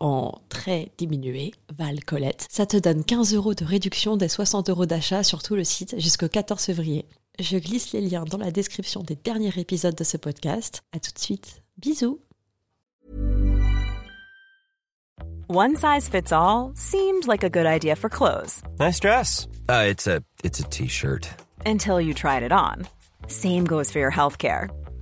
en très diminué, Val Colette. Ça te donne 15 euros de réduction des 60 euros d'achat sur tout le site jusqu'au 14 février. Je glisse les liens dans la description des derniers épisodes de ce podcast. À tout de suite. Bisous. One size fits all seemed like a good idea for clothes Nice dress. Uh, it's a it's a t-shirt. until you tried it on. Same goes for your healthcare.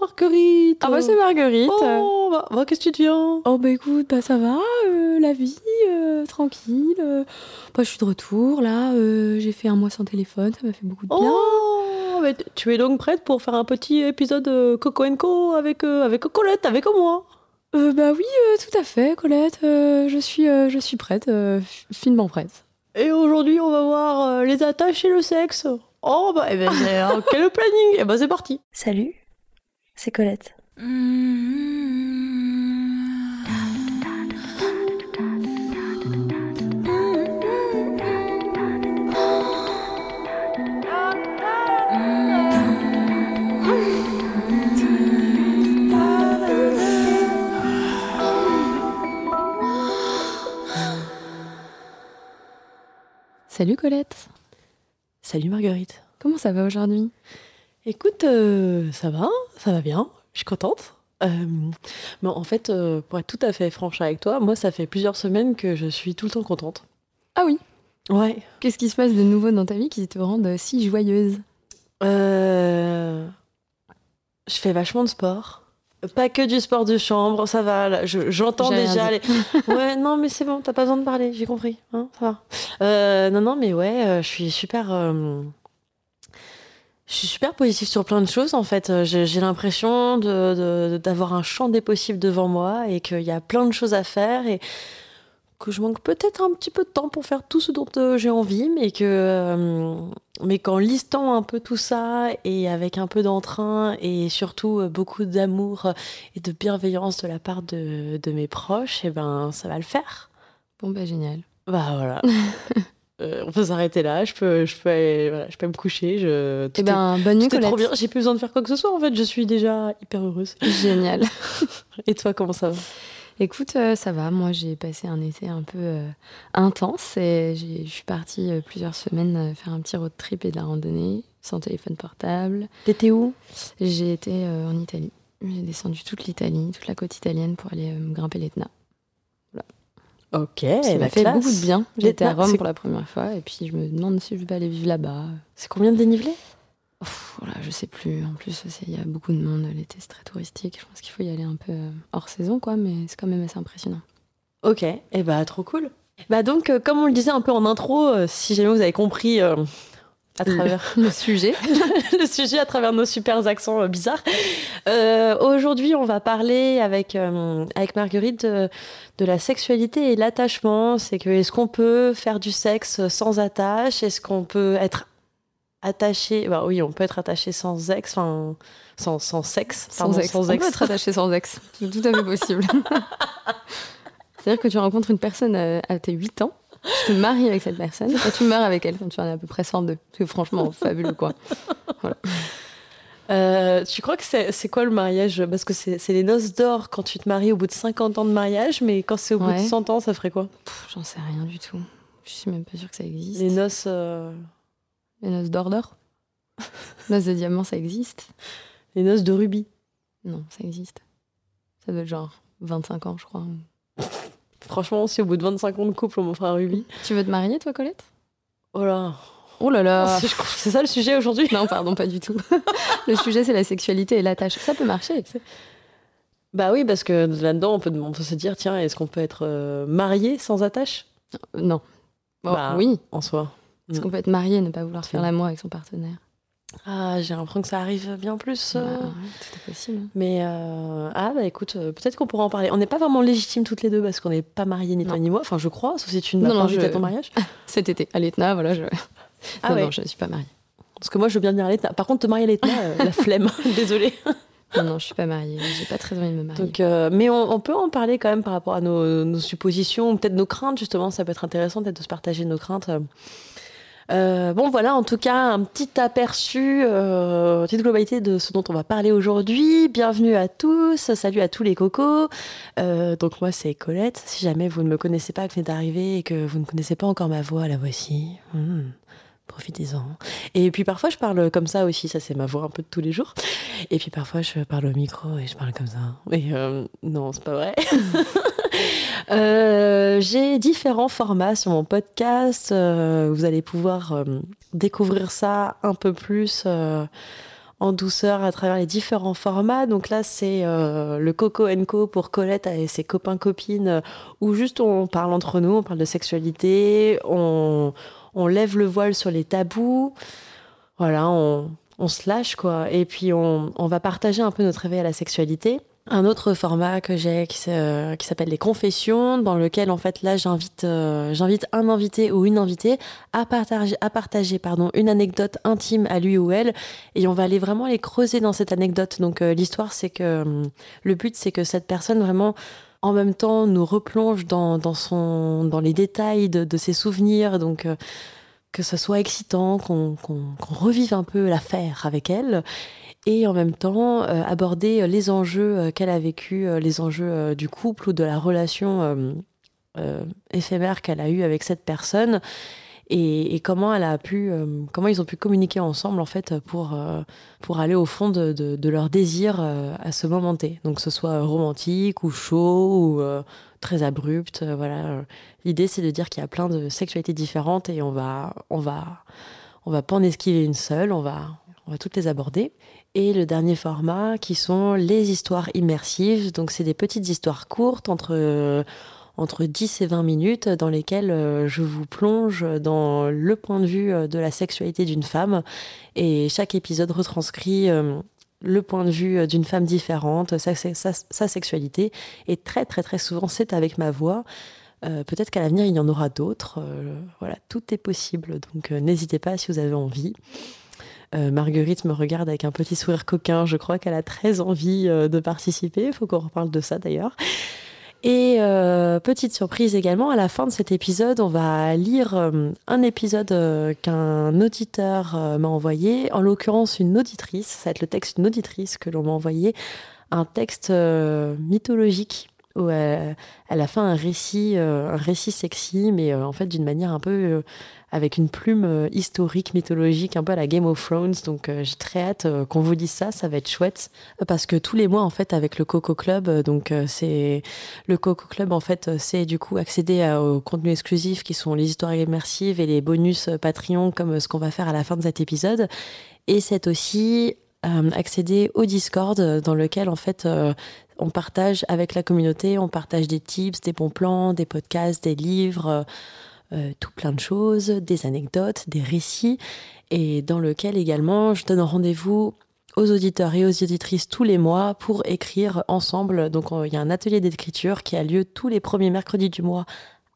Marguerite Ah bah c'est Marguerite. Oh, bah, bah, qu'est-ce que tu deviens? Oh bah écoute, bah ça va, euh, la vie, euh, tranquille. euh. Bah je suis de retour là, euh, j'ai fait un mois sans téléphone, ça m'a fait beaucoup de bien. Oh, mais tu es donc prête pour faire un petit épisode euh, Coco Co avec, euh, avec Colette, avec moi? Euh, bah oui, euh, tout à fait, Colette, euh, je suis, euh, je suis prête, euh, finement prête. Et aujourd'hui, on va voir euh, les attaches et le sexe. Oh, bah, eh ben, quel planning Eh ben, c'est parti Salut, c'est Colette. Salut Colette, Salut Marguerite. comment ça va aujourd'hui? Écoute, euh, ça va, ça va bien, je suis contente. Euh, mais en fait, euh, pour être tout à fait franche avec toi, moi, ça fait plusieurs semaines que je suis tout le temps contente. Ah oui, Ouais. qu'est-ce qui se passe de nouveau dans ta vie qui te rend si joyeuse? Euh, Je fais vachement de sport. Pas que du sport de chambre, ça va. là, je- J'entends J'ai déjà les. Ouais, non, mais c'est bon, t'as pas besoin de parler, j'ai compris. Hein, ça va. Non, non, mais ouais, je suis super. Je suis super positive sur plein de choses en fait. Euh, J'ai l'impression d'avoir un champ des possibles devant moi et qu'il y a plein de choses à faire et que je manque peut-être un petit peu de temps pour faire tout ce dont euh, j'ai envie, mais que euh, mais qu'en listant un peu tout ça et avec un peu d'entrain et surtout beaucoup d'amour et de bienveillance de la part de, de mes proches, et ben ça va le faire. Bon bah génial. Bah voilà. Euh, on peut s'arrêter là. Je peux, je peux, aller- voilà, je peux me coucher. Je, tout Eh ben bonne est, nuit tout est trop bien. J'ai plus besoin de faire quoi que ce soit. En fait, je suis déjà hyper heureuse. Génial. Et toi, comment ça va? Écoute, euh, ça va. Moi, j'ai passé un été un peu euh, intense et j'ai- je suis partie plusieurs semaines faire un petit road trip et de la randonnée sans téléphone portable. T'étais où? J'ai été en Italie. J'ai descendu toute l'Italie, toute la côte italienne pour aller me grimper l'Etna. Ok, Ça m'a fait classe. beaucoup de bien. J'étais à Rome pour la première fois et puis je me demande si je vais aller vivre là-bas. C'est combien de dénivelé Voilà, je sais plus. En plus, il y a beaucoup de monde. L'été, c'est très touristique. Je pense qu'il faut y aller un peu euh, hors saison, quoi, mais c'est quand même assez impressionnant. Ok, et eh bah trop cool. Bah donc, euh, comme on le disait un peu en intro, euh, si jamais vous avez compris euh, à travers Le sujet. le sujet, à travers nos super accents euh, bizarres, euh, aujourd'hui on va parler avec, euh, avec Marguerite de, de la sexualité et l'attachement. C'est que est-ce qu'on peut faire du sexe sans attache? Est-ce qu'on peut être attaché? Bah oui, on peut être attaché sans ex, enfin sans, sans sexe, Sans pardon, ex. On peut être attaché sans ex. C'est tout à fait possible. C'est-à-dire que tu rencontres une personne euh, à tes 8 ans, tu te maries avec cette personne, et tu meurs avec elle quand tu en as à peu près 102. C'est franchement fabuleux, quoi. Euh, tu crois que c'est quoi le mariage? Parce que c'est les noces d'or quand tu te maries au bout de 50 ans de mariage, mais quand c'est au bout de 100 ans, ça ferait quoi? J'en sais rien du tout. Je suis même pas sûre que ça existe. Les noces. euh, Les noces d'or d'or? Noces de diamant, ça existe? Les noces de rubis. Non, ça existe. Ça doit être genre 25 ans, je crois. Franchement, si au bout de 25 ans de couple, on m'offre un rubis. Tu veux te marier, toi, Colette? Oh là. Oh là là C'est- que C'est ça le sujet aujourd'hui Non, pardon, pas du tout. Le sujet, c'est la sexualité et l'attache. Ça peut marcher. Bah oui, parce que là-dedans, on peut, on peut se dire tiens, est-ce qu'on peut être euh, marié sans attache? Non. Bon, Bah, oui. en soi Est-ce Mm. qu'on peut être marié et ne pas vouloir faire l'amour avec son partenaire? Ah, j'ai l'impression que ça arrive bien plus. euh. Bah, ouais, Tout est possible. Mais euh, ah bah écoute, euh, peut-être qu'on pourra en parler. On n'est pas vraiment légitimes toutes les deux parce qu'on n'est pas mariés ni toi ni moi. Enfin, je crois, sauf si tu ne m'as pas invité je- à ton mariage. Cet été, à l'Etna, voilà. Je... Ah non, ouais. non, je suis pas mariée. Parce que moi, je veux bien venir à l'Etna. Par contre, te marier à l'Etna, euh, la flemme. Désolée. Non, non, je suis pas mariée. J'ai pas très envie de me marier. Donc, euh, mais on, on peut en parler quand même par rapport à nos, nos suppositions, peut-être nos craintes, justement. Ça peut être intéressant peut-être de se partager nos craintes. Euh, bon, voilà, en tout cas, un petit aperçu, euh, petite globalité de ce dont on va parler aujourd'hui. Bienvenue à tous, salut à tous les cocos. Euh, donc, moi, c'est Colette. Si jamais vous ne me connaissez pas, que vous venez d'arriver et que vous ne connaissez pas encore ma voix, la voici. Hmm, Profitez-en. Et puis parfois, je parle comme ça aussi. Ça, c'est ma voix un peu de tous les jours. Et puis parfois, je parle au micro et je parle comme ça. Et euh, non, c'est pas vrai. Euh, J'ai différents formats sur mon podcast. Euh, vous allez pouvoir euh, découvrir ça un peu plus en douceur à travers les différents formats. Donc là, c'est le Coco Co pour Colette et ses copains-copines, où juste on parle entre nous, on parle de sexualité, on, lève le voile sur les tabous. Voilà, on, on se lâche, quoi. Et puis, on, on va partager un peu notre réveil à la sexualité. Un autre format que j'ai qui, euh, s'appelle les confessions, dans lequel en fait là j'invite euh, j'invite un invité ou une invitée à partager à partager pardon une anecdote intime à lui ou elle. Et on va aller vraiment les creuser dans cette anecdote. Donc euh, l'histoire c'est que hum, le but c'est que cette personne vraiment en même temps nous replonge dans, dans son dans les détails de, ses souvenirs. Donc euh, que ce soit excitant, qu'on revive un peu l'affaire avec elle, et en même temps euh, aborder les enjeux euh, qu'elle a vécu, euh, les enjeux euh, du couple ou de la relation euh, euh, éphémère qu'elle a eue avec cette personne, et, comment elle a pu, euh, comment ils ont pu communiquer ensemble en fait pour euh, pour aller au fond de, de, leur désir euh, à ce moment T. Donc que ce soit romantique ou chaud ou euh, très abrupt, euh, voilà. L'idée c'est de dire qu'il y a plein de sexualités différentes et on va on va on va pas en esquiver une seule, on va on va toutes les aborder. Et le dernier format qui sont les histoires immersives. Donc c'est des petites histoires courtes entre euh, entre 10 et 20 minutes dans lesquelles euh, je vous plonge dans le point de vue euh, de la sexualité d'une femme et chaque épisode retranscrit le point de vue d'une femme différente, sa, sa- sexualité et très très très souvent c'est avec ma voix. Peut-être qu'à l'avenir il y en aura d'autres. Voilà, tout est possible. Donc n'hésitez pas si vous avez envie. Euh, Marguerite me regarde avec un petit sourire coquin. Je crois qu'elle a très envie euh, de participer. Il faut qu'on reparle de ça d'ailleurs. Et euh, petite surprise également, à la fin de cet épisode, on va lire un épisode qu'un auditeur m'a envoyé, en l'occurrence une auditrice, ça va être le texte d'une auditrice que l'on m'a envoyé, un texte mythologique où elle, elle a fait un récit, euh, un récit sexy, mais euh, en fait d'une manière un peu euh, avec une plume historique, mythologique, un peu à la Game of Thrones. Donc j'ai très hâte qu'on vous dise ça, ça va être chouette. Parce que tous les mois, en fait, avec le Coco Club, donc c'est le Coco Club, en fait, c'est du coup accéder aux contenus exclusifs qui sont les histoires immersives et les bonus Patreon, comme ce qu'on va faire à la fin de cet épisode. Et c'est aussi accéder au Discord, dans lequel, en fait, on partage avec la communauté, on partage des tips, des bons plans, des podcasts, des livres. euh, euh, tout plein de choses, des anecdotes, des récits, et dans lequel également je donne rendez-vous aux auditeurs et aux auditrices tous les mois pour écrire ensemble. Donc il y a un atelier d'écriture qui a lieu tous les premiers mercredis du mois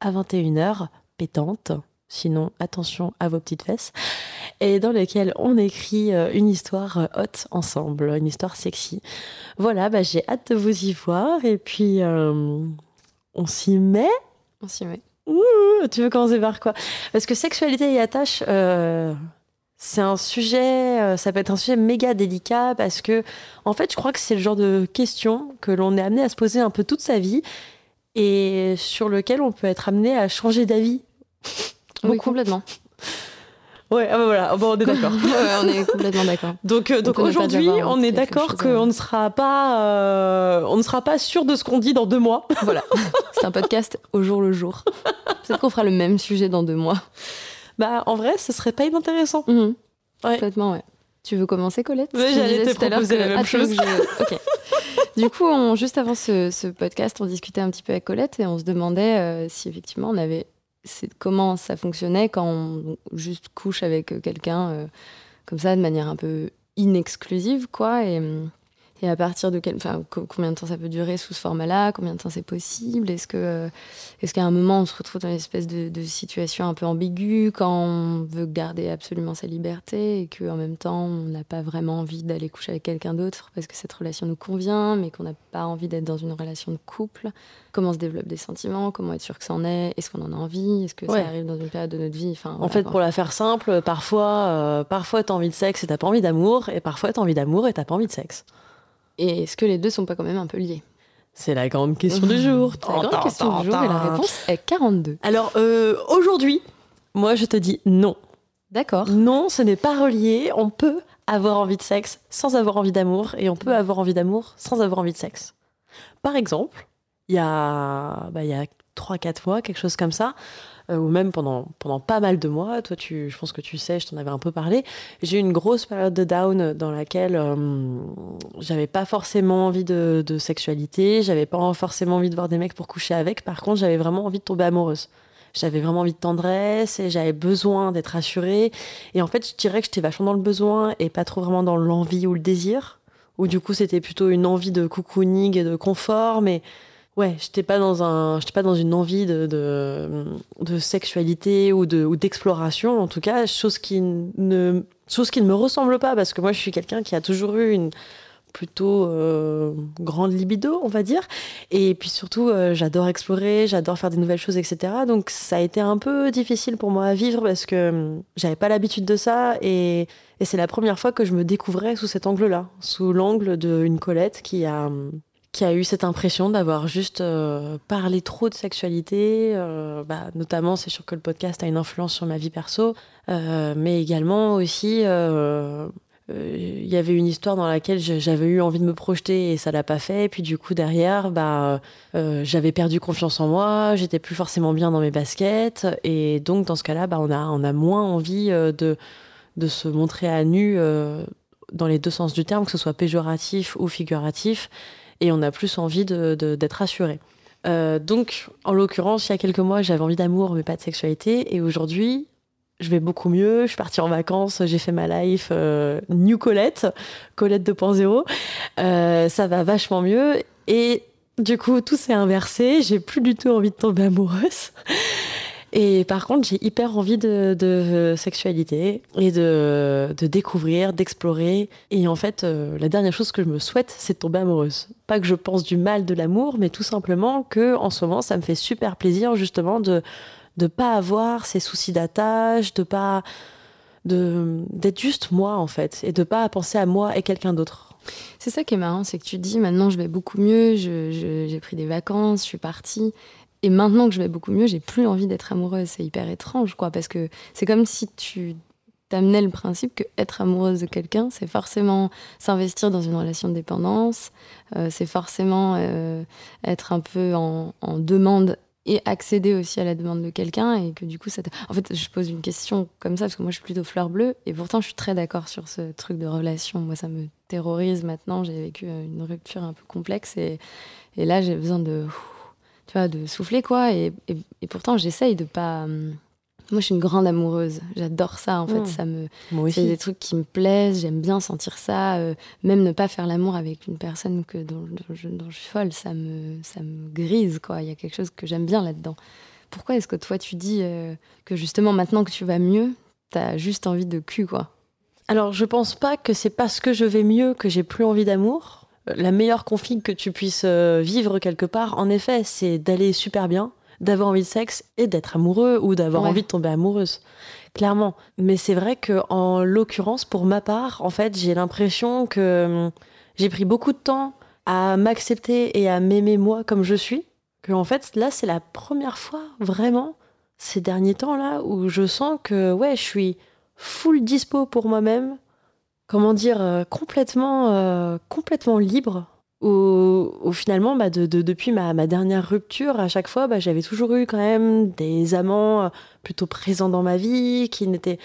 à 21h, pétante. Sinon, attention à vos petites fesses. Et dans lequel on écrit euh, une histoire euh, haute ensemble, une histoire sexy. Voilà, bah, j'ai hâte de vous y voir. Et puis, euh, on s'y met. On s'y met. Ouh, tu veux commencer par quoi? Parce que sexualité et attache, euh, c'est un sujet, ça peut être un sujet méga délicat parce que, en fait, je crois que c'est le genre de question que l'on est amené à se poser un peu toute sa vie et sur lequel on peut être amené à changer d'avis. Oui, complètement. Ouais, ah bah voilà, bon, on est d'accord. Ouais, on est complètement d'accord. Donc, euh, donc aujourd'hui, on est d'accord qu'on ne sera pas, euh, on ne sera pas sûr de ce qu'on dit dans deux mois. Voilà. C'est un podcast au jour le jour. Peut-être qu'on fera le même sujet dans deux mois. Bah, en vrai, ce serait pas inintéressant. Mhm. Ouais. Complètement, ouais. Tu veux commencer, Colette? Me j'allais te proposer que- la même Ah, chose. je-. Du coup, on- juste avant ce, ce podcast, on discutait un petit peu avec Colette et on se demandait euh, si effectivement on avait. C'est- Comment ça fonctionnait quand on juste couche avec quelqu'un euh, comme ça, de manière un peu inexclusive, quoi. Hum, et à partir de quel, enfin, co- combien de temps ça peut durer sous ce format-là? Combien de temps c'est possible? Est-ce que, euh, est-ce qu'à un moment on se retrouve dans une espèce de, de situation un peu ambiguë quand on veut garder absolument sa liberté et qu'en même temps on n'a pas vraiment envie d'aller coucher avec quelqu'un d'autre parce que cette relation nous convient, mais qu'on n'a pas envie d'être dans une relation de couple? Comment se développent des sentiments? Comment être sûr que c'en est? Est-ce qu'on en a envie? Est-ce que Ouais. ça arrive dans une période de notre vie? Enfin, En voilà, fait, pour la faire simple, parfois, euh, parfois t'as envie de sexe et t'as pas envie d'amour, et parfois t'as envie d'amour et t'as pas envie de sexe. Et est-ce que les deux sont pas quand même un peu liés? C'est la grande question du jour. La grande question du jour et la réponse est 42. Alors, euh, aujourd'hui, moi, je te dis non. D'accord. Non, ce n'est pas relié. On peut avoir envie de sexe sans avoir envie d'amour, et on peut avoir envie d'amour sans avoir envie de sexe. Par exemple, il y a, bah, il y a 3-4 mois, quelque chose comme ça, euh, ou même pendant, pendant pas mal de mois, toi, tu, je pense que tu sais, je t'en avais un peu parlé, j'ai eu une grosse période de down dans laquelle euh, j'avais pas forcément envie de, sexualité, j'avais pas forcément envie de voir des mecs pour coucher avec, par contre, j'avais vraiment envie de tomber amoureuse. J'avais vraiment envie de tendresse et j'avais besoin d'être rassurée. Et en fait, je dirais que j'étais vachement dans le besoin et pas trop vraiment dans l'envie ou le désir. Ou du coup, c'était plutôt une envie de cocooning et de confort. Mais ouais, j'étais pas dans un, j'étais pas dans une envie de, de, de sexualité ou de, ou d'exploration. En tout cas, chose qui ne, chose qui ne me ressemble pas parce que moi, je suis quelqu'un qui a toujours eu une plutôt euh, grande libido, on va dire. Et puis surtout, euh, j'adore explorer, j'adore faire des nouvelles choses, etc. Donc ça a été un peu difficile pour moi à vivre parce que hum, j'avais pas l'habitude de ça et, et c'est la première fois que je me découvrais sous cet angle-là, sous l'angle d'une Colette qui a hum, qui a eu cette impression d'avoir juste euh, parlé trop de sexualité. euh, bah, notamment, c'est sûr que le podcast a une influence sur ma vie perso, euh, mais également aussi, il y avait une histoire dans laquelle j'avais eu envie de me projeter et ça l'a pas fait. Et puis du coup derrière, bah, j'avais perdu confiance en moi, j'étais plus forcément bien dans mes baskets et donc dans ce cas-là, bah, on a moins envie de se montrer à nu dans les deux sens du terme, que ce soit péjoratif ou figuratif, et on a plus envie de- de- d'être rassuré. Euh, donc, en l'occurrence, il y a quelques mois, j'avais envie d'amour, mais pas de sexualité, et aujourd'hui, je vais beaucoup mieux. Je suis partie en vacances, j'ai fait ma life euh, New Colette, Colette 2.0. Euh, ça va vachement mieux, et du coup, tout s'est inversé. J'ai plus du tout envie de tomber amoureuse. Et par contre, j'ai hyper envie de, sexualité et de, de découvrir, d'explorer. Et en fait, euh, la dernière chose que je me souhaite, c'est de tomber amoureuse. Pas que je pense du mal de l'amour, mais tout simplement que en ce moment, ça me fait super plaisir justement de de pas avoir ces soucis d'attache, de pas de d'être juste moi en fait, et de pas penser à moi et quelqu'un d'autre. C'est ça qui est marrant, c'est que tu dis maintenant je vais beaucoup mieux, j'ai pris des vacances, je suis partie. Et maintenant que je vais beaucoup mieux, j'ai plus envie d'être amoureuse. C'est hyper étrange, quoi, parce que c'est comme si tu t'amenais le principe que être amoureuse de quelqu'un, c'est forcément s'investir dans une relation de dépendance, euh, c'est forcément euh, être un peu en, demande et accéder aussi à la demande de quelqu'un et que du coup ça en fait je pose une question comme ça parce que moi je suis plutôt fleur bleue et pourtant je suis très d'accord sur ce truc de relation moi ça me terrorise maintenant j'ai vécu euh, une rupture un peu complexe et là j'ai besoin de tu vois de souffler quoi. Et, et, et pourtant j'essaye de pas hum, moi je suis une grande amoureuse. J'adore ça en fait. Ça me c'est des trucs qui me plaisent, j'aime bien sentir ça, euh, même ne pas faire l'amour avec une personne que, dont, dont je, dont je suis folle, ça me, ça me grise, quoi. Il y a quelque chose que j'aime bien là-dedans. Pourquoi est-ce que toi tu dis euh, que justement maintenant que tu vas mieux, t'as juste envie de cul, quoi? Alors, je pense pas que c'est parce que je vais mieux que j'ai plus envie d'amour. La meilleure config que tu puisses euh, vivre quelque part, en effet, c'est d'aller super bien, d'avoir envie de sexe et d'être amoureux ou d'avoir Ouais. envie de tomber amoureuse. Clairement. Mais c'est vrai que en l'occurrence, pour ma part, en fait, j'ai l'impression que hum, j'ai pris beaucoup de temps à m'accepter et à m'aimer moi comme je suis. Que en fait, là, c'est la première fois vraiment ces derniers temps là où je sens que ouais, je suis full dispo pour moi-même. Comment dire, euh, complètement, euh, complètement libre. Où, finalement, bah, de, depuis ma, dernière rupture, à chaque fois, bah, j'avais toujours eu quand même des amants euh, plutôt présents dans ma vie, qui n'étaient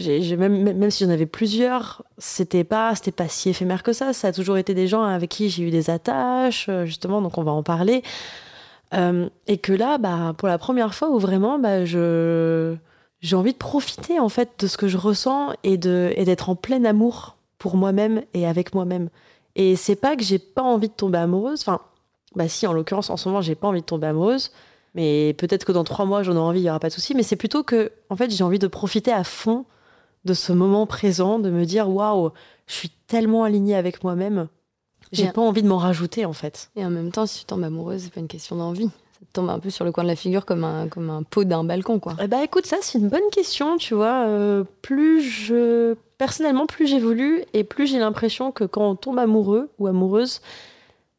même, même si j'en avais plusieurs, c'était pas, c'était pas si éphémère que ça. Ça a toujours été des gens avec qui j'ai eu des attaches, justement, donc on va en parler. Et que là, bah, pour la première fois où vraiment, bah, je, j'ai envie de profiter en fait de ce que je ressens et de et d'être en plein amour pour moi-même et avec moi-même. Et c'est pas que j'ai pas envie de tomber amoureuse. Enfin, bah si, en l'occurrence, en ce moment, j'ai pas envie de tomber amoureuse. Mais peut-être que dans trois mois, j'en aurai envie, il y aura pas de souci. Mais c'est plutôt que, en fait, j'ai envie de profiter à fond de ce moment présent, de me dire waouh, je suis tellement alignée avec moi-même j'ai pas envie de m'en rajouter en fait. Et en même temps, si tu tombes amoureuse, c'est pas une question d'envie. Ça te tombe un peu sur le coin de la figure comme un, comme un pot d'un balcon, quoi. Eh bah écoute, ça c'est une bonne question, tu vois. Euh, plus je. Personnellement, plus j'évolue et plus j'ai l'impression que quand on tombe amoureux ou amoureuse,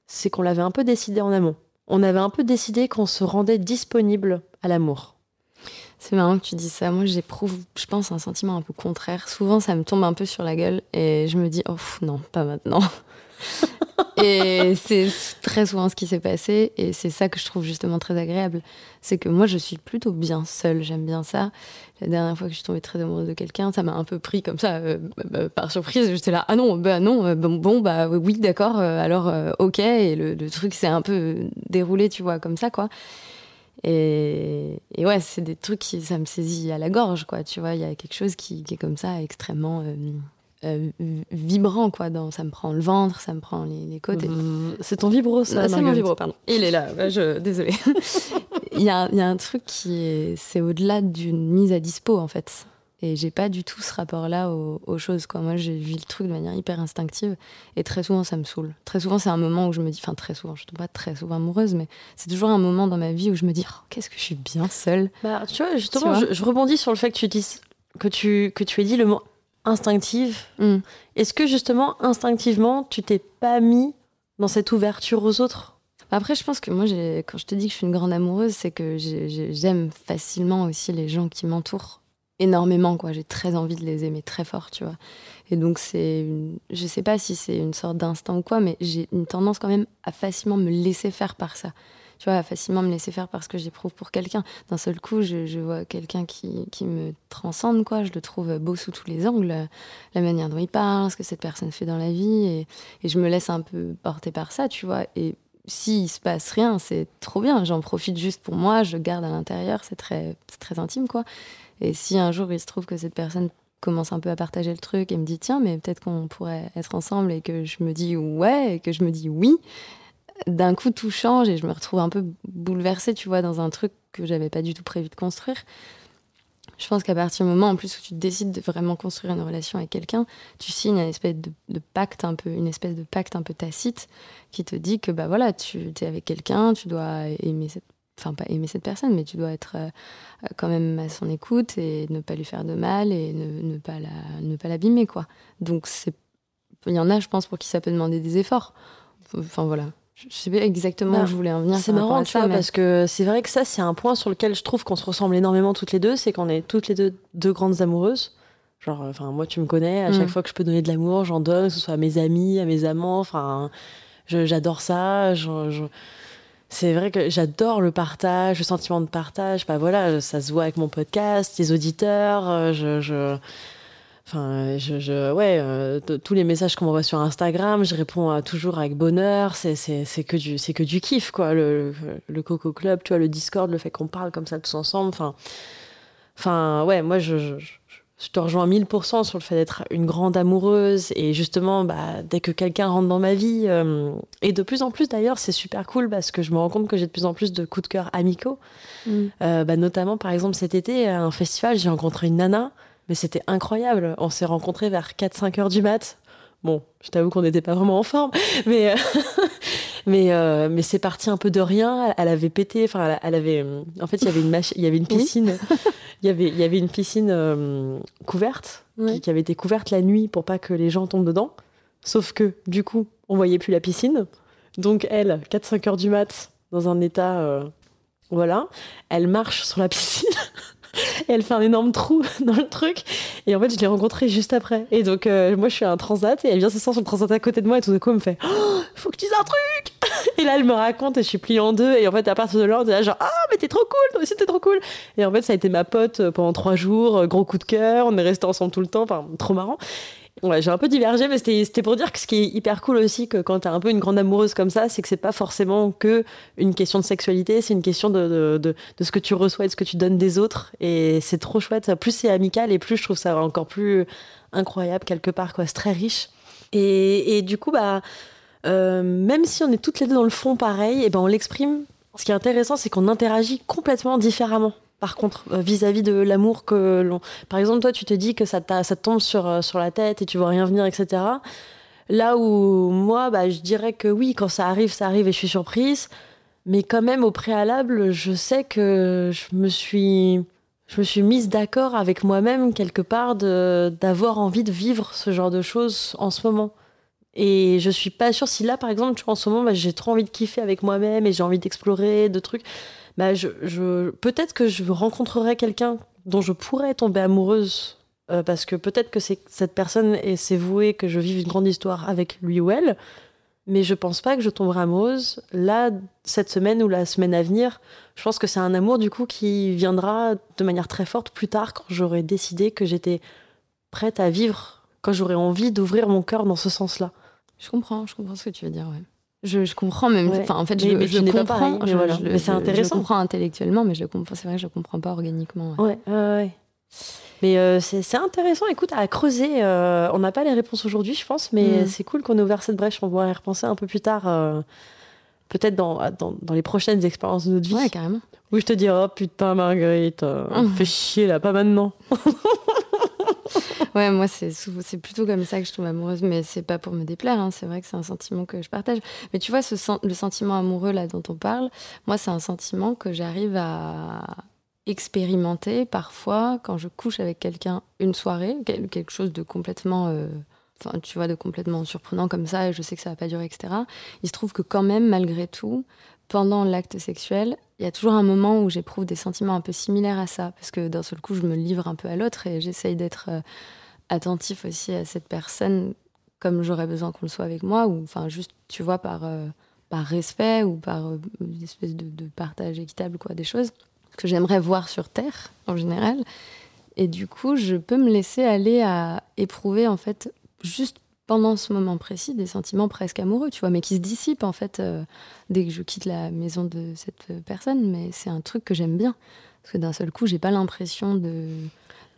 c'est qu'on l'avait un peu décidé en amont. On avait un peu décidé qu'on se rendait disponible à l'amour. C'est marrant que tu dis ça. Moi, j'éprouve, je pense, un sentiment un peu contraire. Souvent, ça me tombe un peu sur la gueule et je me dis, oh non, pas maintenant. et c'est très souvent ce qui s'est passé. Et c'est ça que je trouve justement très agréable. C'est que moi, je suis plutôt bien seule. J'aime bien ça. La dernière fois que je suis tombée très amoureuse de quelqu'un, ça m'a un peu pris comme ça, euh, bah, bah, par surprise. J'étais là, ah non, bah non, euh, bon, bon bah oui, d'accord, euh, alors ok. Et le, truc s'est un peu déroulé, tu vois, comme ça, quoi. Et, ouais, c'est des trucs qui ça me saisit à la gorge, quoi. Tu vois, il y a quelque chose qui, est comme ça, extrêmement euh, vibrant, quoi. Dans, ça me prend le ventre, ça me prend les, côtes. Mmh, c'est ton vibro, ça C'est mon vibro, pardon. Il est là, je, désolé. il, y a, y, a, un truc qui est, c'est au-delà d'une mise à dispo, en fait. Et j'ai pas du tout ce rapport-là aux, choses, quoi. Moi, j'ai vu le truc de manière hyper instinctive. Et très souvent, ça me saoule. Très souvent, c'est un moment où je me dis, enfin, très souvent, je ne suis pas très souvent amoureuse, mais c'est toujours un moment dans ma vie où je me dis, oh, qu'est-ce que je suis bien seule. Bah, tu vois, justement, je, je, rebondis sur le fait que tu dises, que tu, que tu aies dit le mot instinctive. Mm. Est-ce que justement, instinctivement, tu t'es pas mis dans cette ouverture aux autres? Après, je pense que moi, quand je te dis que je suis une grande amoureuse, c'est que j'aime facilement aussi les gens qui m'entourent énormément. quoi. J'ai très envie de les aimer très fort, tu vois. Et donc, c'est. Je sais pas si c'est une sorte d'instinct ou quoi, mais j'ai une tendance quand même à facilement me laisser faire par ça tu vois, facilement me laisser faire parce que j'éprouve pour quelqu'un. D'un seul coup, je, vois quelqu'un qui, qui, me transcende, quoi. Je le trouve beau sous tous les angles, la manière dont il parle, ce que cette personne fait dans la vie, et, et je me laisse un peu porter par ça, tu vois. Et s'il se passe rien, c'est trop bien. J'en profite juste pour moi, je garde à l'intérieur, c'est très, très intime, quoi. Et si un jour il se trouve que cette personne commence un peu à partager le truc et me dit tiens mais peut-être qu'on pourrait être ensemble et que je me dis ouais et que je me dis oui d'un coup tout change et je me retrouve un peu bouleversée, tu vois, dans un truc que j'avais pas du tout prévu de construire. Je pense qu'à partir du moment en plus où tu décides de vraiment construire une relation avec quelqu'un, tu signes une espèce de, pacte un peu, une espèce de pacte un peu tacite qui te dit que bah voilà, tu es avec quelqu'un, tu dois aimer cette, enfin pas aimer cette personne, mais tu dois être euh, quand même à son écoute et ne pas lui faire de mal et ne, ne pas la, ne pas l'abîmer quoi. Donc c'est, il y en a, je pense, pour qui ça peut demander des efforts. Enfin voilà, je sais pas exactement où je voulais en venir. C'est marrant, tu vois, parce que c'est vrai que ça, c'est un point sur lequel je trouve qu'on se ressemble énormément toutes les deux, c'est qu'on est toutes les deux deux grandes amoureuses. Genre, enfin, moi, tu me connais, à chaque mm. fois que je peux donner de l'amour, j'en donne, que ce soit à mes amis, à mes amants, enfin, j'adore ça. c'est vrai que j'adore le partage, le sentiment de partage. Bah voilà, ça se voit avec mon podcast, les auditeurs. Euh, je, je Enfin, je, je ouais, euh, tous les messages qu'on m'envoie sur Instagram, je réponds toujours avec bonheur. C'est, c'est, c'est que du, c'est que du kiff, quoi. Le, le, Coco Club, tu vois, le Discord, le fait qu'on parle comme ça tous ensemble. Enfin, enfin, ouais, moi, je, je, je te rejoins 1000% sur le fait d'être une grande amoureuse. Et justement, bah, dès que quelqu'un rentre dans ma vie, euh, et de plus en plus d'ailleurs, c'est super cool parce que je me rends compte que j'ai de plus en plus de coups de cœur amicaux. Mm. Euh, bah, notamment, par exemple, cet été, à un festival, j'ai rencontré une nana mais c'était incroyable. On s'est rencontrés vers 4-5 heures du mat. Bon, je t'avoue qu'on n'était pas vraiment en forme, mais, euh, mais, euh, mais c'est parti un peu de rien. Elle avait pété, enfin, elle, avait. En fait, il y avait une, il y avait une piscine. il, y avait, il y avait une piscine euh, couverte, qui, avait été couverte la nuit pour pas que les gens tombent dedans. Sauf que, du coup, on voyait plus la piscine. Donc, elle, 4-5 heures du mat, dans un état voilà, elle marche sur la piscine. Et elle fait un énorme trou dans le truc. Et en fait, je l'ai rencontrée juste après. Et donc, euh, moi, je suis un transat et elle vient s'asseoir sur le transat à côté de moi et tout d'un coup, elle me fait oh, Faut que tu dises un truc Et là, elle me raconte et je suis pliée en deux. Et en fait, à partir de là, on est là, genre Ah, mais t'es trop cool, toi aussi, t'es trop cool. Et en fait, ça a été ma pote euh, pendant trois jours, euh, gros coup de cœur. On est restés ensemble tout le temps, enfin, trop marrant. Ouais, j'ai un peu divergé, mais c'était pour dire que ce qui est hyper cool aussi, que quand t'es un peu une grande amoureuse comme ça, c'est que c'est pas forcément que une question de sexualité, c'est une question de, de, de, de, ce que tu reçois et de ce que tu donnes des autres. Et c'est trop chouette. Plus c'est amical et plus je trouve ça encore plus incroyable quelque part, quoi. C'est très riche. Et, et, du coup, bah, euh, même si on est toutes les deux dans le fond pareil, et ben on l'exprime. Ce qui est intéressant, c'est qu'on interagit complètement différemment par contre, euh, vis-à-vis de l'amour que l'on. Par exemple, toi, tu te dis que ça, ça tombe sur, euh, sur la tête et tu vois rien venir, etc. Là où moi, bah, je dirais que oui, quand ça arrive, ça arrive et je suis surprise. Mais quand même, au préalable, je sais que je me suis, je me suis mise d'accord avec moi-même quelque part d'avoir envie de vivre ce genre de choses en ce moment. Et je suis pas sûre si là, par exemple, tu vois, en ce moment, bah, j'ai trop envie de kiffer avec moi-même et j'ai envie d'explorer de trucs bah, je, peut-être que je rencontrerai quelqu'un dont je pourrais tomber amoureuse euh, parce que peut-être que cette personne est s'est vouée que je vive une grande histoire avec lui ou elle, mais je pense pas que je tomberai amoureuse là cette semaine ou la semaine à venir. Je pense que c'est un amour du coup qui viendra de manière très forte plus tard quand j'aurai décidé que j'étais prête à vivre, quand j'aurai envie d'ouvrir mon cœur dans ce sens-là. Je comprends, je comprends ce que tu veux dire, ouais. Je, je, comprends même. Enfin, en fait, je, mais, je comprends. Pareil, mais, voilà. mais c'est intéressant. Je comprends intellectuellement, mais je comprends. C'est vrai, je le comprends pas organiquement. Ouais, ouais, ouais. Mais euh, c'est intéressant. Écoute, à creuser. Euh, on n'a pas les réponses aujourd'hui, je pense, mais mm. c'est cool qu'on ait ouvert cette brèche. On pourra y repenser un peu plus tard. Euh, Peut-être dans, dans, dans, les prochaines expériences de notre vie. Ouais, carrément. Où je te dirai, oh putain, Marguerite, mm. fais chier là, pas maintenant. ouais, moi, c'est, c'est plutôt comme ça que je tombe amoureuse, mais c'est pas pour me déplaire. Hein. C'est vrai que c'est un sentiment que je partage. Mais tu vois, ce le sentiment amoureux là dont on parle, moi, c'est un sentiment que j'arrive à expérimenter parfois quand je couche avec quelqu'un une soirée, quelque chose de complètement. Euh, enfin, tu vois, de complètement surprenant comme ça, et je sais que ça va pas durer, etc. Il se trouve que quand même, malgré tout, pendant l'acte sexuel, il y a toujours un moment où j'éprouve des sentiments un peu similaires à ça, parce que d'un seul coup, je me livre un peu à l'autre et j'essaye d'être euh, attentif aussi à cette personne comme j'aurais besoin qu'on le soit avec moi, ou enfin juste, tu vois, par, euh, par respect ou par euh, une espèce de, partage équitable, quoi, des choses que j'aimerais voir sur Terre en général. Et du coup, je peux me laisser aller à éprouver en fait juste pendant ce moment précis des sentiments presque amoureux, tu vois, mais qui se dissipent en fait euh, dès que je quitte la maison de cette personne. Mais c'est un truc que j'aime bien parce que d'un seul coup, j'ai pas l'impression de,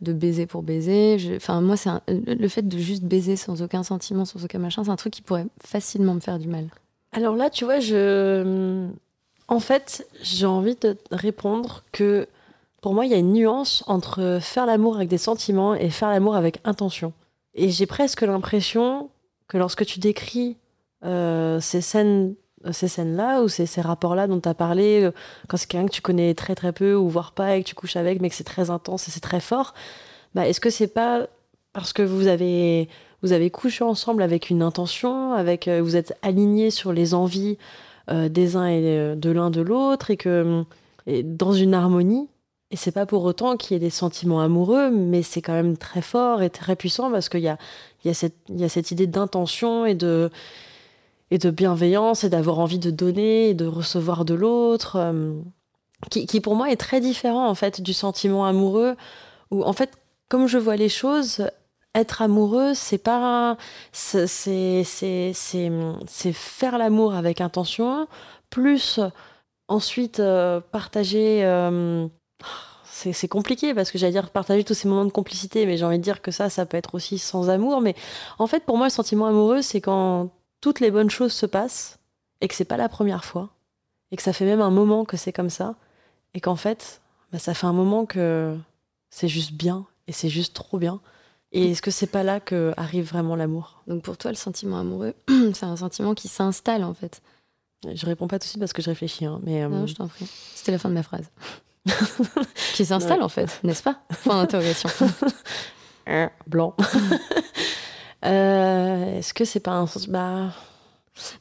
de baiser pour baiser. Enfin, moi, c'est le fait de juste baiser sans aucun sentiment, sans aucun machin, c'est un truc qui pourrait facilement me faire du mal. Alors là, tu vois, je, en fait, j'ai envie de répondre que pour moi, il y a une nuance entre faire l'amour avec des sentiments et faire l'amour avec intention. Et j'ai presque l'impression que lorsque tu décris euh, ces scènes ces scènes-là ou ces, ces rapports-là dont tu as parlé, euh, quand c'est quelqu'un que tu connais très très peu ou voire pas et que tu couches avec, mais que c'est très intense et c'est très fort, bah, est-ce que c'est pas parce que vous avez, vous avez couché ensemble avec une intention, avec, euh, vous êtes alignés sur les envies euh, des uns et de l'un de l'autre et que dans une harmonie et c'est pas pour autant qu'il y ait des sentiments amoureux, mais c'est quand même très fort et très puissant parce qu'il y a, y, a y a cette idée d'intention et de, et de bienveillance et d'avoir envie de donner et de recevoir de l'autre, euh, qui, qui, pour moi est très différent en fait du sentiment amoureux, où en fait, comme je vois les choses, être amoureux, c'est pas, c'est, c'est, faire l'amour avec intention, plus ensuite euh, partager. Euh, c'est compliqué parce que j'allais dire partager tous ces moments de complicité, mais j'ai envie de dire que ça, ça peut être aussi sans amour. Mais en fait, pour moi, le sentiment amoureux, c'est quand toutes les bonnes choses se passent et que c'est pas la première fois et que ça fait même un moment que c'est comme ça et qu'en fait, bah, ça fait un moment que c'est juste bien et c'est juste trop bien. Et est-ce que c'est pas là que arrive vraiment l'amour? Donc pour toi, le sentiment amoureux, c'est un sentiment qui s'installe en fait. Je réponds pas tout de suite parce que je réfléchis, hein, mais. Non, euh, je t'en prie. C'était la fin de ma phrase. qui s'installe en fait, n'est-ce pas? Point d'interrogation. Blanc. euh, Est-ce que c'est pas un bah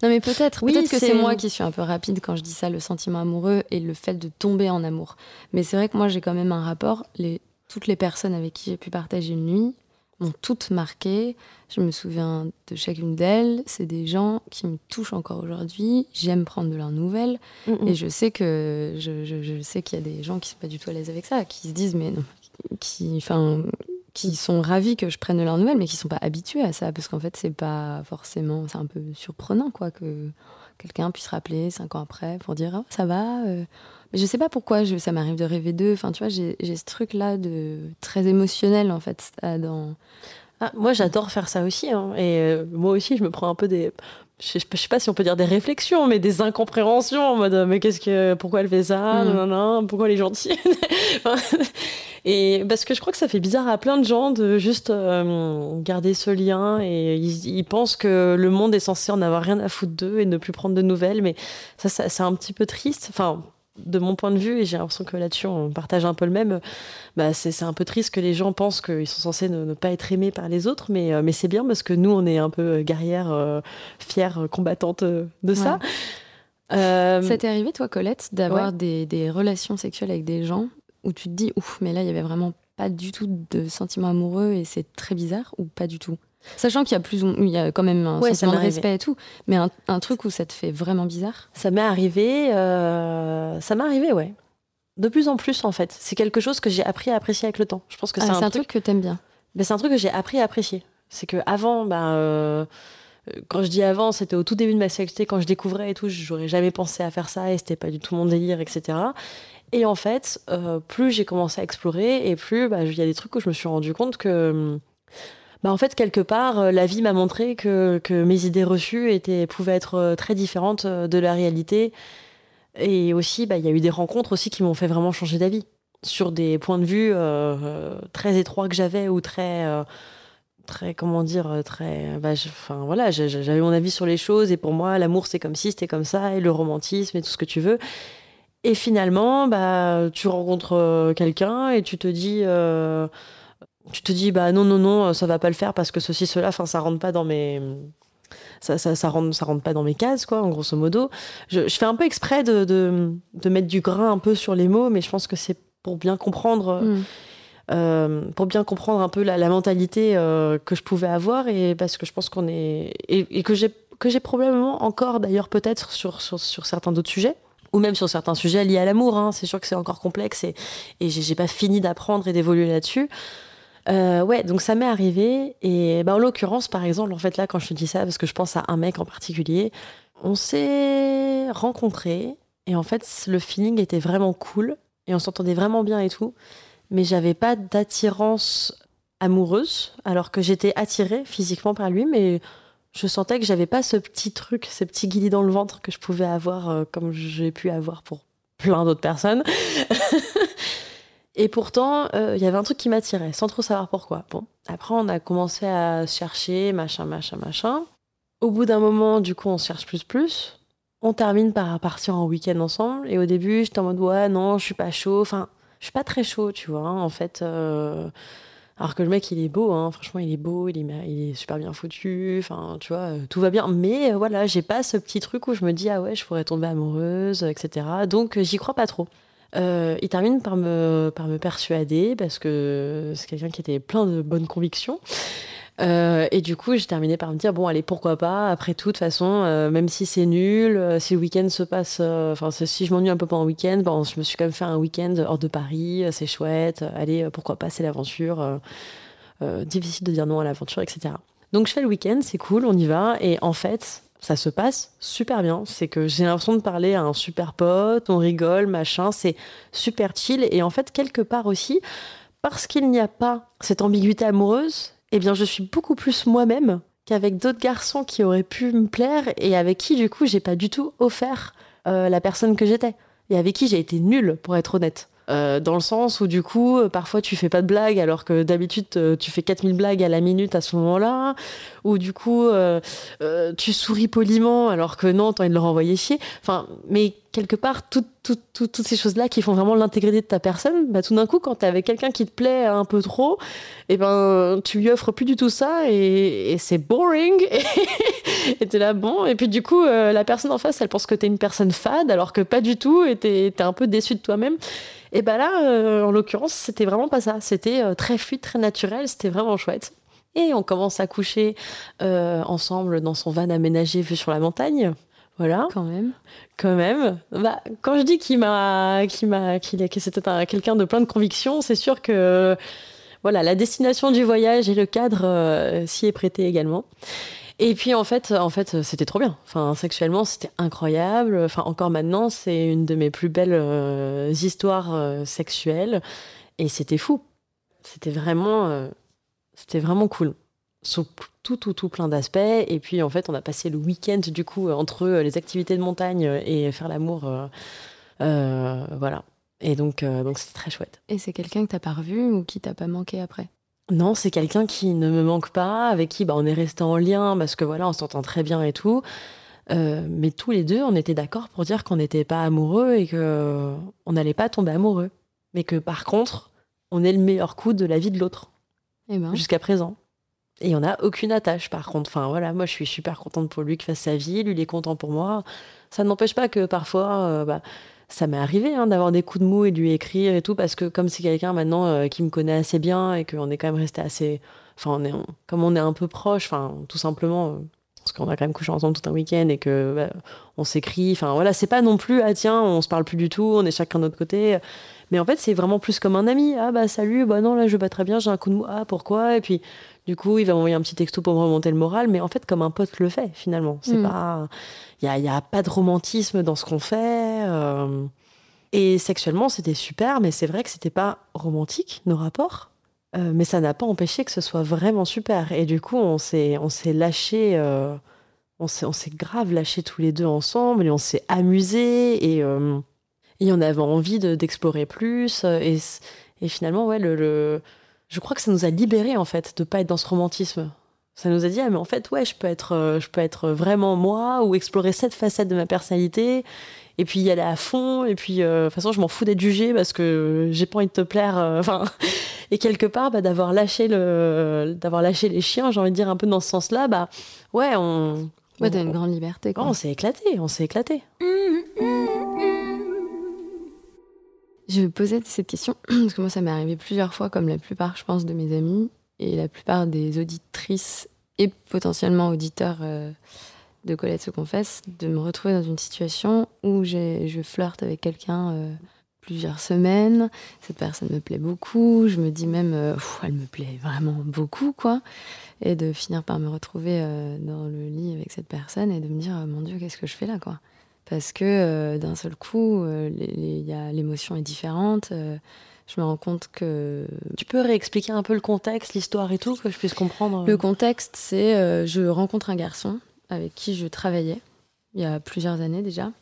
Non, mais peut-être. Oui, peut-être que c'est moi qui suis un peu rapide quand je dis ça, le sentiment amoureux et le fait de tomber en amour. Mais c'est vrai que moi, j'ai quand même un rapport. Les, toutes les personnes avec qui j'ai pu partager une nuit m'ont toutes marqué. Je me souviens de chacune d'elles. C'est des gens qui me touchent encore aujourd'hui. J'aime prendre de leurs nouvelles. Mm, Et je sais que je, je- je sais qu'il y a des gens qui sont pas du tout à l'aise avec ça, qui se disent mais non, qui, enfin, qui sont ravis que je prenne de leurs nouvelles, mais qui sont pas habitués à ça, parce qu'en fait c'est pas forcément, c'est un peu surprenant quoi que quelqu'un puisse rappeler cinq ans après pour dire Ah, ça va. euh. Mais je sais pas pourquoi ça m'arrive de rêver d'eux. Enfin tu vois, j'ai ce truc là de très émotionnel en fait dans. Ah, moi, j'adore faire ça aussi. hein. Et euh, moi aussi, je me prends un peu des. Je sais, je sais pas si on peut dire des réflexions, mais des incompréhensions en mode mais qu'est-ce que pourquoi elle fait ça Mm. non, non, non, pourquoi elle est gentille et parce que je crois que ça fait bizarre à plein de gens de juste euh, garder ce lien et ils, ils pensent que le monde est censé en avoir rien à foutre d'eux et ne plus prendre de nouvelles mais ça, ça c'est un petit peu triste enfin de mon point de vue et j'ai l'impression que là-dessus on partage un peu le même bah, c'est c'est un peu triste que les gens pensent qu'ils sont censés ne, ne pas être aimés par les autres, mais, euh, mais c'est bien parce que nous, on est un peu guerrières, euh, fières, euh, combattantes euh, de ça. Euh, Ça t'est arrivé toi Colette d'avoir ouais. des, des relations sexuelles avec des gens où tu te dis ouf mais là il y avait vraiment pas du tout de sentiments amoureux et c'est très bizarre ou pas du tout? Sachant qu'il y a plus il y a quand même un Ouais, sentiment de respect et tout, mais un, un truc où ça te fait vraiment bizarre? Ça m'est arrivé, euh, ça m'est arrivé, ouais. De plus en plus, en fait. C'est quelque chose que j'ai appris à apprécier avec le temps. Je pense que Ah, c'est un, truc, que t'aimes bien. ben, c'est un truc que j'ai appris à apprécier. C'est que avant, ben, euh, quand je dis avant, c'était au tout début de ma sexualité, quand je découvrais et tout, j'aurais jamais pensé à faire ça et c'était pas du tout mon délire, etc. Et en fait, euh, plus j'ai commencé à explorer et plus bah, il y a des trucs où je me suis rendu compte que, bah, en fait, quelque part, euh, la vie m'a montré que, mes idées reçues pouvaient être euh, très différentes euh, de la réalité. Et aussi, bah, il y a eu des rencontres aussi qui m'ont fait vraiment changer d'avis sur des points de vue très étroits que j'avais ou très très comment dire très bah, enfin voilà j'avais mon avis sur les choses et pour moi l'amour c'est comme ci c'était comme ça et le romantisme et tout ce que tu veux et finalement bah tu rencontres quelqu'un et tu te dis tu te dis bah non non non ça va pas le faire parce que ceci cela enfin ça rentre pas dans mes ça, ça, ça, rentre, ça rentre pas dans mes cases, quoi, en grosso modo. Je, je fais un peu exprès de, de, de mettre du grain un peu sur les mots, mais je pense que c'est pour bien comprendre Mm. euh, pour bien comprendre un peu la, la mentalité euh, que je pouvais avoir et parce que je pense qu'on est et, et que j'ai que j'ai probablement encore d'ailleurs peut-être sur, sur sur certains d'autres sujets ou même sur certains sujets liés à l'amour hein. c'est sûr que c'est encore complexe et et j'ai j'ai pas fini d'apprendre et d'évoluer là-dessus euh, ouais, donc ça m'est arrivé. Et bah, en l'occurrence, par exemple, en fait, là, quand je te dis ça, parce que je pense à un mec en particulier, on s'est rencontrés. Et en fait, le feeling était vraiment cool. Et on s'entendait vraiment bien et tout. Mais j'avais pas d'attirance amoureuse, alors que j'étais attirée physiquement par lui. Mais je sentais que j'avais pas ce petit truc, ce petit guillis dans le ventre que je pouvais avoir, euh, comme j'ai pu avoir pour plein d'autres personnes. Et pourtant, euh, il y avait un truc qui m'attirait, sans trop savoir pourquoi. Bon, après, on a commencé à chercher, machin, machin, machin. Au bout d'un moment, du coup, on cherche plus, plus. On termine par partir en week-end ensemble. Et au début, j'étais en mode, ouais, non, je suis pas chaud. Enfin, je suis pas très chaud, tu vois. hein, en fait, euh, alors que le mec, il est beau, hein. franchement, il est beau, il est, il est super bien foutu. Enfin, tu vois, euh, tout va bien. Mais voilà, j'ai pas ce petit truc où je me dis, ah ouais, je pourrais tomber amoureuse, etc. Donc, j'y crois pas trop. Euh, il termine par me, par me persuader parce que c'est quelqu'un qui était plein de bonnes convictions. Euh, et du coup, j'ai terminé par me dire bon, allez, pourquoi pas? Après tout, de toute façon, euh, même si c'est nul, si le week-end se passe, enfin, si je m'ennuie un peu pendant le week-end, bon, je me suis quand même fait un week-end hors de Paris, c'est chouette. allez, pourquoi pas, c'est l'aventure. difficile de dire non à l'aventure, etc. Donc, je fais le week-end, c'est cool, on y va. Et en fait, ça se passe super bien. C'est que j'ai l'impression de parler à un super pote, on rigole, machin, c'est super chill. Et en fait, quelque part aussi, parce qu'il n'y a pas cette ambiguïté amoureuse, eh bien, je suis beaucoup plus moi-même qu'avec d'autres garçons qui auraient pu me plaire et avec qui, du coup, j'ai pas du tout offert euh, la personne que j'étais. Et avec qui j'ai été nulle, pour être honnête. Euh, dans le sens où du coup, euh, parfois tu fais pas de blagues alors que d'habitude euh, tu fais 4000 blagues à la minute à ce moment-là, ou du coup tu souris poliment alors que non, t'as envie de le renvoyer chier. Enfin, mais quelque part, tout- tout- tout- toutes ces choses-là qui font vraiment l'intégrité de ta personne, bah, tout d'un coup, quand t'es avec quelqu'un qui te plaît un peu trop, et ben tu lui offres plus du tout ça et, c'est boring. et t'es là, bon. Et puis du coup, la personne en face, elle pense que t'es une personne fade alors que pas du tout, et t'es t'es un peu déçu de toi-même. Et bah là, euh, en l'occurrence, c'était vraiment pas ça. C'était euh, très fluide, très naturel, c'était vraiment chouette. Et on commence à coucher euh, ensemble dans son van aménagé vu sur la montagne. Voilà, Quand même. quand même. Bah, quand je dis qu'il m'a, qu'il m'a, qu'il est, que c'était un- quelqu'un de plein de convictions, c'est sûr que voilà, la destination du voyage et le cadre s'y est prêté également. Et puis en fait, en fait, c'était trop bien. Enfin, sexuellement, c'était incroyable. Enfin, encore maintenant, c'est une de mes plus belles euh, histoires euh, sexuelles. Et c'était fou. C'était vraiment, euh, c'était vraiment cool. Sous tout, tout, tout plein d'aspects. Et puis en fait, on a passé le week-end du coup entre les activités de montagne et faire l'amour. voilà. Et donc, donc c'était très chouette. Et c'est quelqu'un que t'as pas revu ou qui t'a pas manqué après? Non, c'est quelqu'un qui ne me manque pas, avec qui bah, on est resté en lien parce que voilà, on s'entend très bien et tout. Euh, mais tous les deux, on était d'accord pour dire qu'on n'était pas amoureux et que on n'allait pas tomber amoureux. Mais que par contre, on est le meilleur coup de la vie de l'autre Eh ben. jusqu'à présent. Et on n'a aucune attache par contre. Enfin voilà, moi je suis super contente pour lui qu'il fasse sa vie, lui il est content pour moi. Ça n'empêche pas que parfois, euh, bah, ça m'est arrivé hein, d'avoir des coups de mou et de lui écrire et tout, parce que comme c'est quelqu'un maintenant euh, qui me connaît assez bien et qu'on est quand même resté assez. Enfin, on est, comme on est un peu proche, enfin, tout simplement, euh, parce qu'on a quand même couché ensemble tout un week-end et que bah, on s'écrit. Enfin voilà, c'est pas non plus, ah tiens, on se parle plus du tout, on est chacun de notre côté. Mais en fait, c'est vraiment plus comme un ami. Ah bah salut, bah non, là je vais pas très bien, j'ai un coup de mou. Ah pourquoi? Et puis du coup, il va m'envoyer un petit texto pour me remonter le moral. Mais en fait, comme un pote le fait finalement. C'est Mm. pas. Il y a, y a pas de romantisme dans ce qu'on fait. euh. Et sexuellement, c'était super, mais c'est vrai que c'était pas romantique, nos rapports. Euh, mais ça n'a pas empêché que ce soit vraiment super. Et du coup, on s'est, on s'est lâché, euh, on s'est, on s'est grave lâché tous les deux ensemble et on s'est amusé et, euh, et on avait envie de- d'explorer plus. Et, finalement, ouais, le, le- je crois que ça nous a libérés en fait de pas être dans ce romantisme. Ça nous a dit, ah, mais en fait, ouais, je peux être, euh, je peux être vraiment moi ou explorer cette facette de ma personnalité et puis y aller à fond. Et puis, euh, de toute façon, je m'en fous d'être jugée parce que j'ai pas envie de te plaire. euh, Enfin, et quelque part, bah, d'avoir lâché le, d'avoir lâché les chiens, j'ai envie de dire un peu dans ce sens-là, bah, ouais, on, Ouais, t'as une grande liberté, oh, on s'est éclaté, on s'est éclaté. Je posais cette question parce que moi, ça m'est arrivé plusieurs fois, comme la plupart, je pense, de mes amis et la plupart des auditrices et potentiellement auditeurs euh, de Colette se confesse, de me retrouver dans une situation où je flirte avec quelqu'un euh, plusieurs semaines. Cette personne me plaît beaucoup. Je me dis même, euh, elle me plaît vraiment beaucoup, quoi. Et de finir par me retrouver dans le lit avec cette personne et de me dire, mon Dieu, qu'est-ce que je fais là, quoi? Parce que euh, d'un seul coup, euh, l'émotion est différente. euh, je me rends compte que Tu peux réexpliquer un peu le contexte, l'histoire et tout, que je puisse comprendre. le contexte, c'est je rencontre un garçon avec qui je travaillais il y a plusieurs années déjà,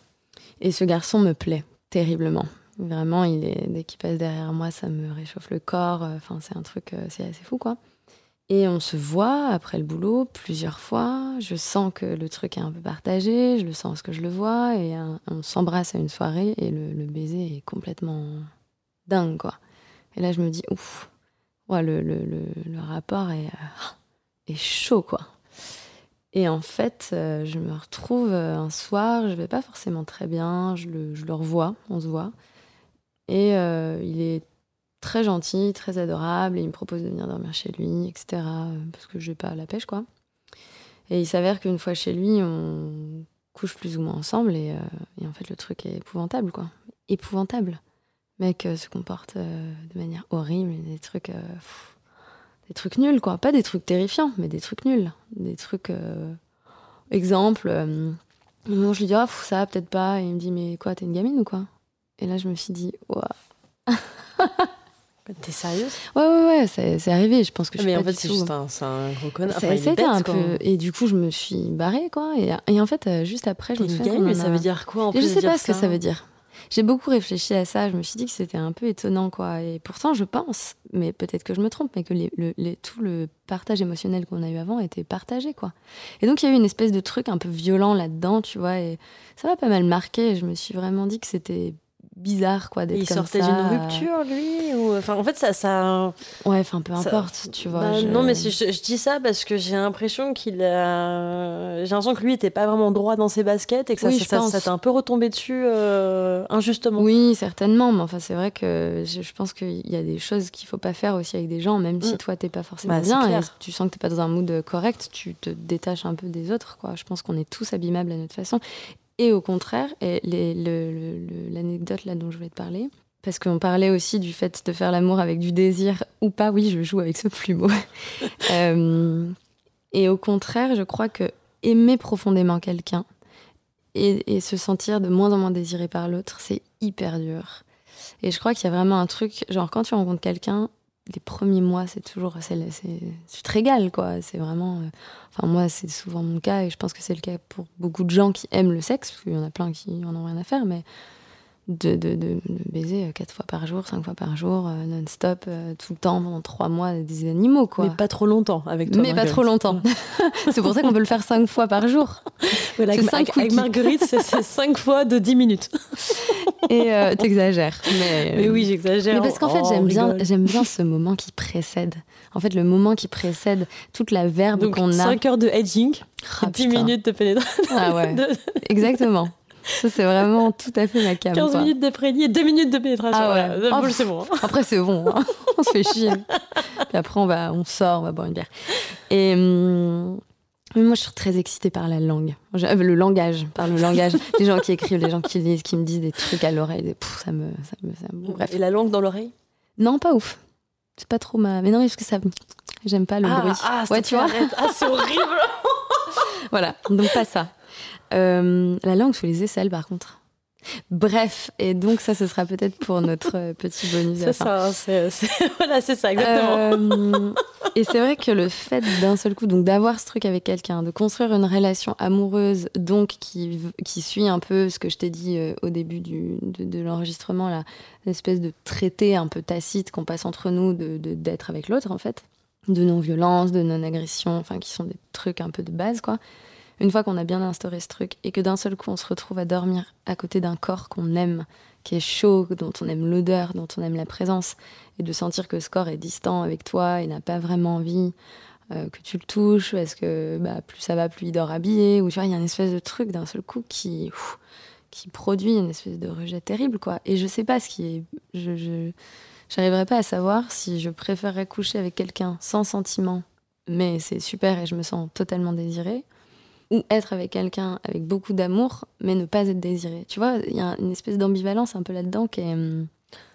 et ce garçon me plaît terriblement. Vraiment, il est dès qu'il passe derrière moi, ça me réchauffe le corps. Enfin, c'est un truc, c'est assez fou, quoi. Et on se voit après le boulot plusieurs fois. Je sens que le truc est un peu partagé. Je le sens parce que je le vois. Et euh, on s'embrasse à une soirée et le, baiser est complètement dingue, quoi. Et là, je me dis, ouf, ouais, le, le, le, rapport est, euh, est chaud, quoi. Et en fait, euh, je me retrouve un soir, je vais pas forcément très bien, je le, je le revois, on se voit. Et il est très gentil, très adorable, et il me propose de venir dormir chez lui, etc. euh, Parce que je vais pas la pêche, quoi. Et il s'avère qu'une fois chez lui, on couche plus ou moins ensemble, et, euh, en fait, le truc est épouvantable, quoi. Épouvantable. Le mec euh, se comporte de manière horrible, des trucs. des trucs nuls, quoi. Pas des trucs terrifiants, mais des trucs nuls. Des trucs. Exemple, je lui dis, ah, pff, ça peut-être pas. Et il me dit, mais quoi, t'es une gamine ou quoi? Et là, je me suis dit, ouah. T'es sérieuse? Ouais, ouais, ouais, c'est c'est arrivé. Je pense que je suis Mais en fait, c'est juste un, c'est un gros connard. Ça, Enfin, bête, un quoi. peu. Et du coup, je me suis barrée, quoi. Et, et en fait, euh, juste après, je me gamine, qu'on mais ça veut dire quoi en plus je sais pas ce que ça veut dire. J'ai beaucoup réfléchi à ça. Je me suis dit que c'était un peu étonnant, quoi. Et pourtant, je pense, mais peut-être que je me trompe, mais que les, le- les- tout le partage émotionnel qu'on a eu avant était partagé, quoi. Et donc, il y a eu une espèce de truc un peu violent là-dedans, tu vois. Et ça m'a pas mal marqué. Je me suis vraiment dit que c'était bizarre, quoi, d'être Il comme sortait d'une rupture, lui ou... Enfin, en fait, ça... ça... Ouais, enfin, peu Ça- importe, tu vois. Bah, je- Non, mais je, je dis ça parce que j'ai l'impression qu'il a. J'ai l'impression que lui était pas vraiment droit dans ses baskets et que ça, Oui, ça, t'a un peu retombé dessus euh, injustement. Oui, certainement. Mais enfin, c'est vrai que je, je pense qu'il y a des choses qu'il faut pas faire aussi avec des gens, même si Mm. toi, t'es pas forcément Bah, bien et tu sens que t'es pas dans un mood correct, tu te détaches un peu des autres. Quoi. Je pense qu'on est tous abîmables à notre façon. Et au contraire, l'anecdote dont je voulais te parler, parce qu'on parlait aussi du fait de faire l'amour avec du désir ou pas. Oui, je joue avec ce plumeau. Euh, et au contraire, je crois que aimer profondément quelqu'un et, et se sentir de moins en moins désiré par l'autre, c'est hyper dur. Et je crois qu'il y a vraiment un truc, genre quand tu rencontres quelqu'un, les premiers mois, c'est toujours, c'est, c'est, tu te régales, quoi. C'est vraiment, euh, enfin moi, c'est souvent mon cas et je pense que c'est le cas pour beaucoup de gens qui aiment le sexe, parce qu'il y en a plein qui en ont rien à faire, mais de, de, de, de baiser euh, quatre fois par jour, cinq fois par jour, euh, non-stop, euh, tout le temps, pendant trois mois, des animaux, quoi. Mais pas trop longtemps avec toi. Mais pas trop longtemps. c'est pour ça qu'on peut le faire cinq fois par jour. Voilà, avec, cinq. Marguerite, c'est cinq fois de 10 minutes. Et euh, t'exagères. Mais, Mais oui, j'exagère. Mais parce qu'en fait, Oh, j'aime on bien, j'aime bien ce moment qui précède. En fait, le moment qui précède toute la verbe qu'on a. 5 heures de hedging, Ah, 10 putain. minutes de pénétration, Ah ouais, de- exactement. Ça, c'est vraiment tout à fait ma cam. 15 quoi. minutes de prélit et 2 minutes de pénétration. Ah ouais. Voilà, Oh, c'est bon. Après, c'est bon. hein. on se fait chier. Puis après, on, va, on sort, on va boire une bière. Et hum, mais moi, je suis très excitée par la langue. Euh, le langage, par le langage. les gens qui écrivent, les gens qui lisent, qui me disent des trucs à l'oreille. ça me, ça me, ça me- Bref. Et la langue dans l'oreille? Non, pas ouf. C'est pas trop ma. Mais non, parce que ça. J'aime pas le bruit. ah, ouais, tu vois. Ah, c'est horrible. Voilà, donc pas ça. Euh, la langue sous les aisselles, par contre. Bref, et donc ça, ce sera peut-être pour notre euh, petit bonus. C'est ça, c'est c'est- voilà, c'est ça, exactement. Euh, et c'est vrai que le fait d'un seul coup, donc d'avoir ce truc avec quelqu'un, de construire une relation amoureuse, donc qui, qui suit un peu ce que je t'ai dit euh, au début du, de, de l'enregistrement, là, une espèce de traité un peu tacite qu'on passe entre nous de de- d'être avec l'autre, en fait, de non-violence, de non-agression, enfin, qui sont des trucs un peu de base, quoi. Une fois qu'on a bien instauré ce truc et que d'un seul coup on se retrouve à dormir à côté d'un corps qu'on aime, qui est chaud, dont on aime l'odeur, dont on aime la présence, et de sentir que ce corps est distant avec toi et n'a pas vraiment envie euh, que tu le touches, parce que bah, plus ça va, plus il dort habillé, ou tu vois, il y a une espèce de truc d'un seul coup qui, qui produit une espèce de rejet terrible, quoi. Et je sais pas ce qui est. Je, je, pas à savoir si je préférerais coucher avec quelqu'un sans sentiment, mais c'est super et je me sens totalement désirée, ou être avec quelqu'un avec beaucoup d'amour, mais ne pas être désirée. Tu vois, il y a une espèce d'ambivalence un peu là-dedans qui est. hum,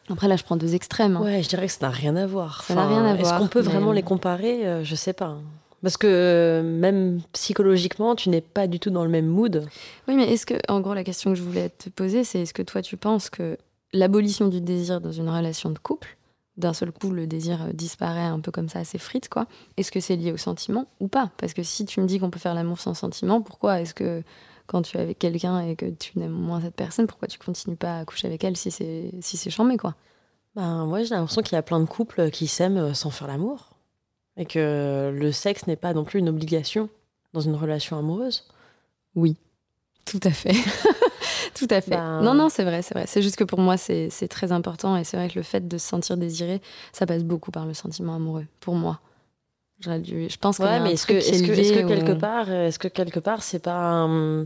Après, là, je prends deux extrêmes. hein. Ouais, je dirais que ça n'a rien à voir. Ça n'a rien à Est-ce voir, qu'on peut mais- vraiment les comparer? Euh, Je sais pas. Parce que même psychologiquement, tu n'es pas du tout dans le même mood. Oui, mais est-ce que, en gros, la question que je voulais te poser, c'est est-ce que toi, tu penses que l'abolition du désir dans une relation de couple, d'un seul coup, le désir euh, disparaît un peu comme ça, assez frite, quoi, est-ce que c'est lié au sentiment ou pas? Parce que si tu me dis qu'on peut faire l'amour sans sentiment, pourquoi est-ce que quand tu es avec quelqu'un et que tu n'aimes moins cette personne, pourquoi tu continues pas à coucher avec elle si c'est si c'est chambé, quoi? Ben, moi, j'ai l'impression qu'il y a plein de couples qui s'aiment euh, sans faire l'amour. Et que le sexe n'est pas non plus une obligation dans une relation amoureuse. Oui, tout à fait. tout à fait. Ben- Non, non, c'est vrai, c'est vrai. C'est juste que pour moi, c'est très important. Et c'est vrai que le fait de se sentir désiré, ça passe beaucoup par le sentiment amoureux, pour moi. Je pense Ouais, mais est-ce que, est est-ce que, quelque part, euh, est-ce que quelque part, c'est pas, un-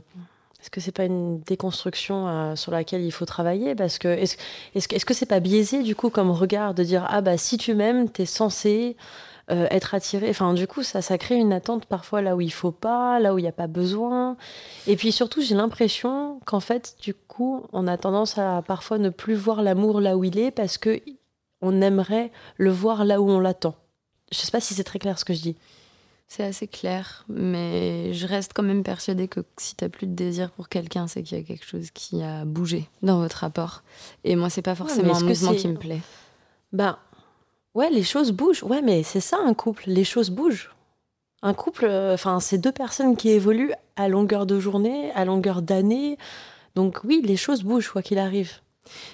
est-ce que c'est pas une déconstruction euh, sur laquelle il faut travailler? Parce que est-ce, est-ce, que- est-ce que c'est pas biaisé du coup comme regard de dire ah bah si tu m'aimes, t'es censé euh, être attiré. Enfin, du coup, ça, ça crée une attente parfois là où il faut pas, là où il n'y a pas besoin. Et puis surtout, j'ai l'impression qu'en fait, du coup, on a tendance à parfois ne plus voir l'amour là où il est parce que on aimerait le voir là où on l'attend. Je sais pas si c'est très clair ce que je dis. C'est assez clair, mais je reste quand même persuadée que si t'as plus de désir pour quelqu'un, c'est qu'il y a quelque chose qui a bougé dans votre rapport. Et moi, c'est pas forcément est-ce un mouvement qui me plaît. Ben, ouais, les choses bougent. Ouais, mais c'est ça un couple. Les choses bougent. Un couple, euh, enfin, c'est deux personnes qui évoluent à longueur de journée, à longueur d'année. Donc oui, les choses bougent quoi qu'il arrive.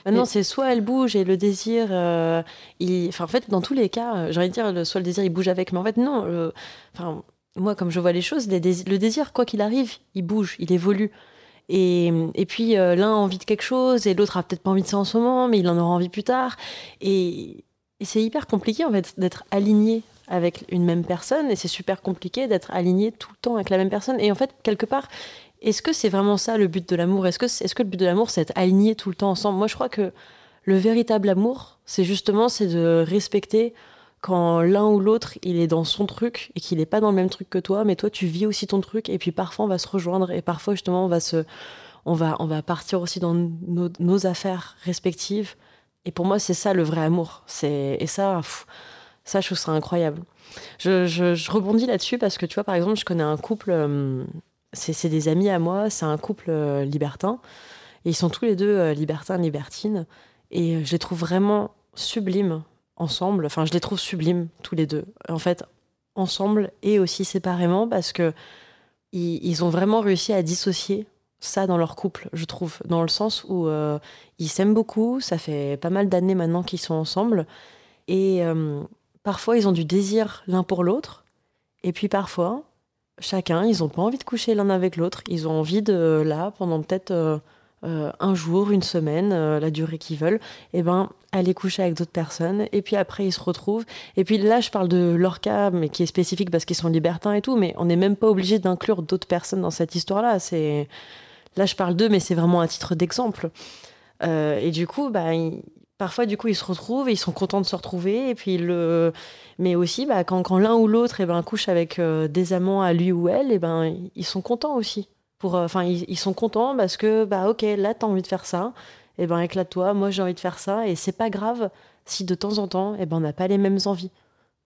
Maintenant, c'est soit elle bouge et le désir, euh, il... enfin, en fait, dans tous les cas, euh, j'ai envie de dire, le- soit le désir il bouge avec, mais en fait, non. le- Enfin, moi, comme je vois les choses, les le désir, quoi qu'il arrive, il bouge, il évolue. Et, et puis, euh, l'un a envie de quelque chose et l'autre a peut-être pas envie de ça en ce moment, mais il en aura envie plus tard. Et, et c'est hyper compliqué, en fait, d'être aligné avec une même personne et c'est super compliqué d'être aligné tout le temps avec la même personne. Et en fait, quelque part, est-ce que c'est vraiment ça le but de l'amour? Est-ce que, est-ce que le but de l'amour, c'est d'être aligné tout le temps ensemble? Moi, je crois que le véritable amour, c'est justement c'est de respecter quand l'un ou l'autre, il est dans son truc et qu'il n'est pas dans le même truc que toi, mais toi, tu vis aussi ton truc et puis parfois, on va se rejoindre et parfois, justement, on va, se, on va, on va partir aussi dans nos, nos affaires respectives. Et pour moi, c'est ça le vrai amour. C'est, et ça, ça, je trouve ça incroyable. Je, rebondis là-dessus parce que tu vois, par exemple, je connais un couple, euh, c'est des amis à moi, c'est un couple euh, libertin. Et ils sont tous les deux euh, libertins, libertines. Et je les trouve vraiment sublimes ensemble. Enfin, je les trouve sublimes tous les deux. En fait, ensemble et aussi séparément parce que ils, ils ont vraiment réussi à dissocier ça dans leur couple, je trouve, dans le sens où euh, ils s'aiment beaucoup. Ça fait pas mal d'années maintenant qu'ils sont ensemble. Et euh, parfois, ils ont du désir l'un pour l'autre. Et puis parfois, chacun, ils n'ont pas envie de coucher l'un avec l'autre. Ils ont envie de, là, pendant peut-être euh, un jour, une semaine, la durée qu'ils veulent, et ben, aller coucher avec d'autres personnes. Et puis après, ils se retrouvent. Et puis là, je parle de leur cas, mais qui est spécifique parce qu'ils sont libertins et tout, mais on n'est même pas obligé d'inclure d'autres personnes dans cette histoire-là. C'est Là, je parle d'eux, mais c'est vraiment à titre d'exemple. Euh, et du coup, bah, parfois, du coup, ils se retrouvent et ils sont contents de se retrouver. Et puis, le... Mais aussi, bah, quand, quand l'un ou l'autre eh ben, couche avec euh, des amants à lui ou elle, et ben, ils sont contents aussi. Euh, Enfin, ils, sont contents parce que, bah, ok, là, t'as envie de faire ça. Et ben, éclate-toi. Moi, j'ai envie de faire ça. Et c'est pas grave si de temps en temps, eh ben, on n'a pas les mêmes envies.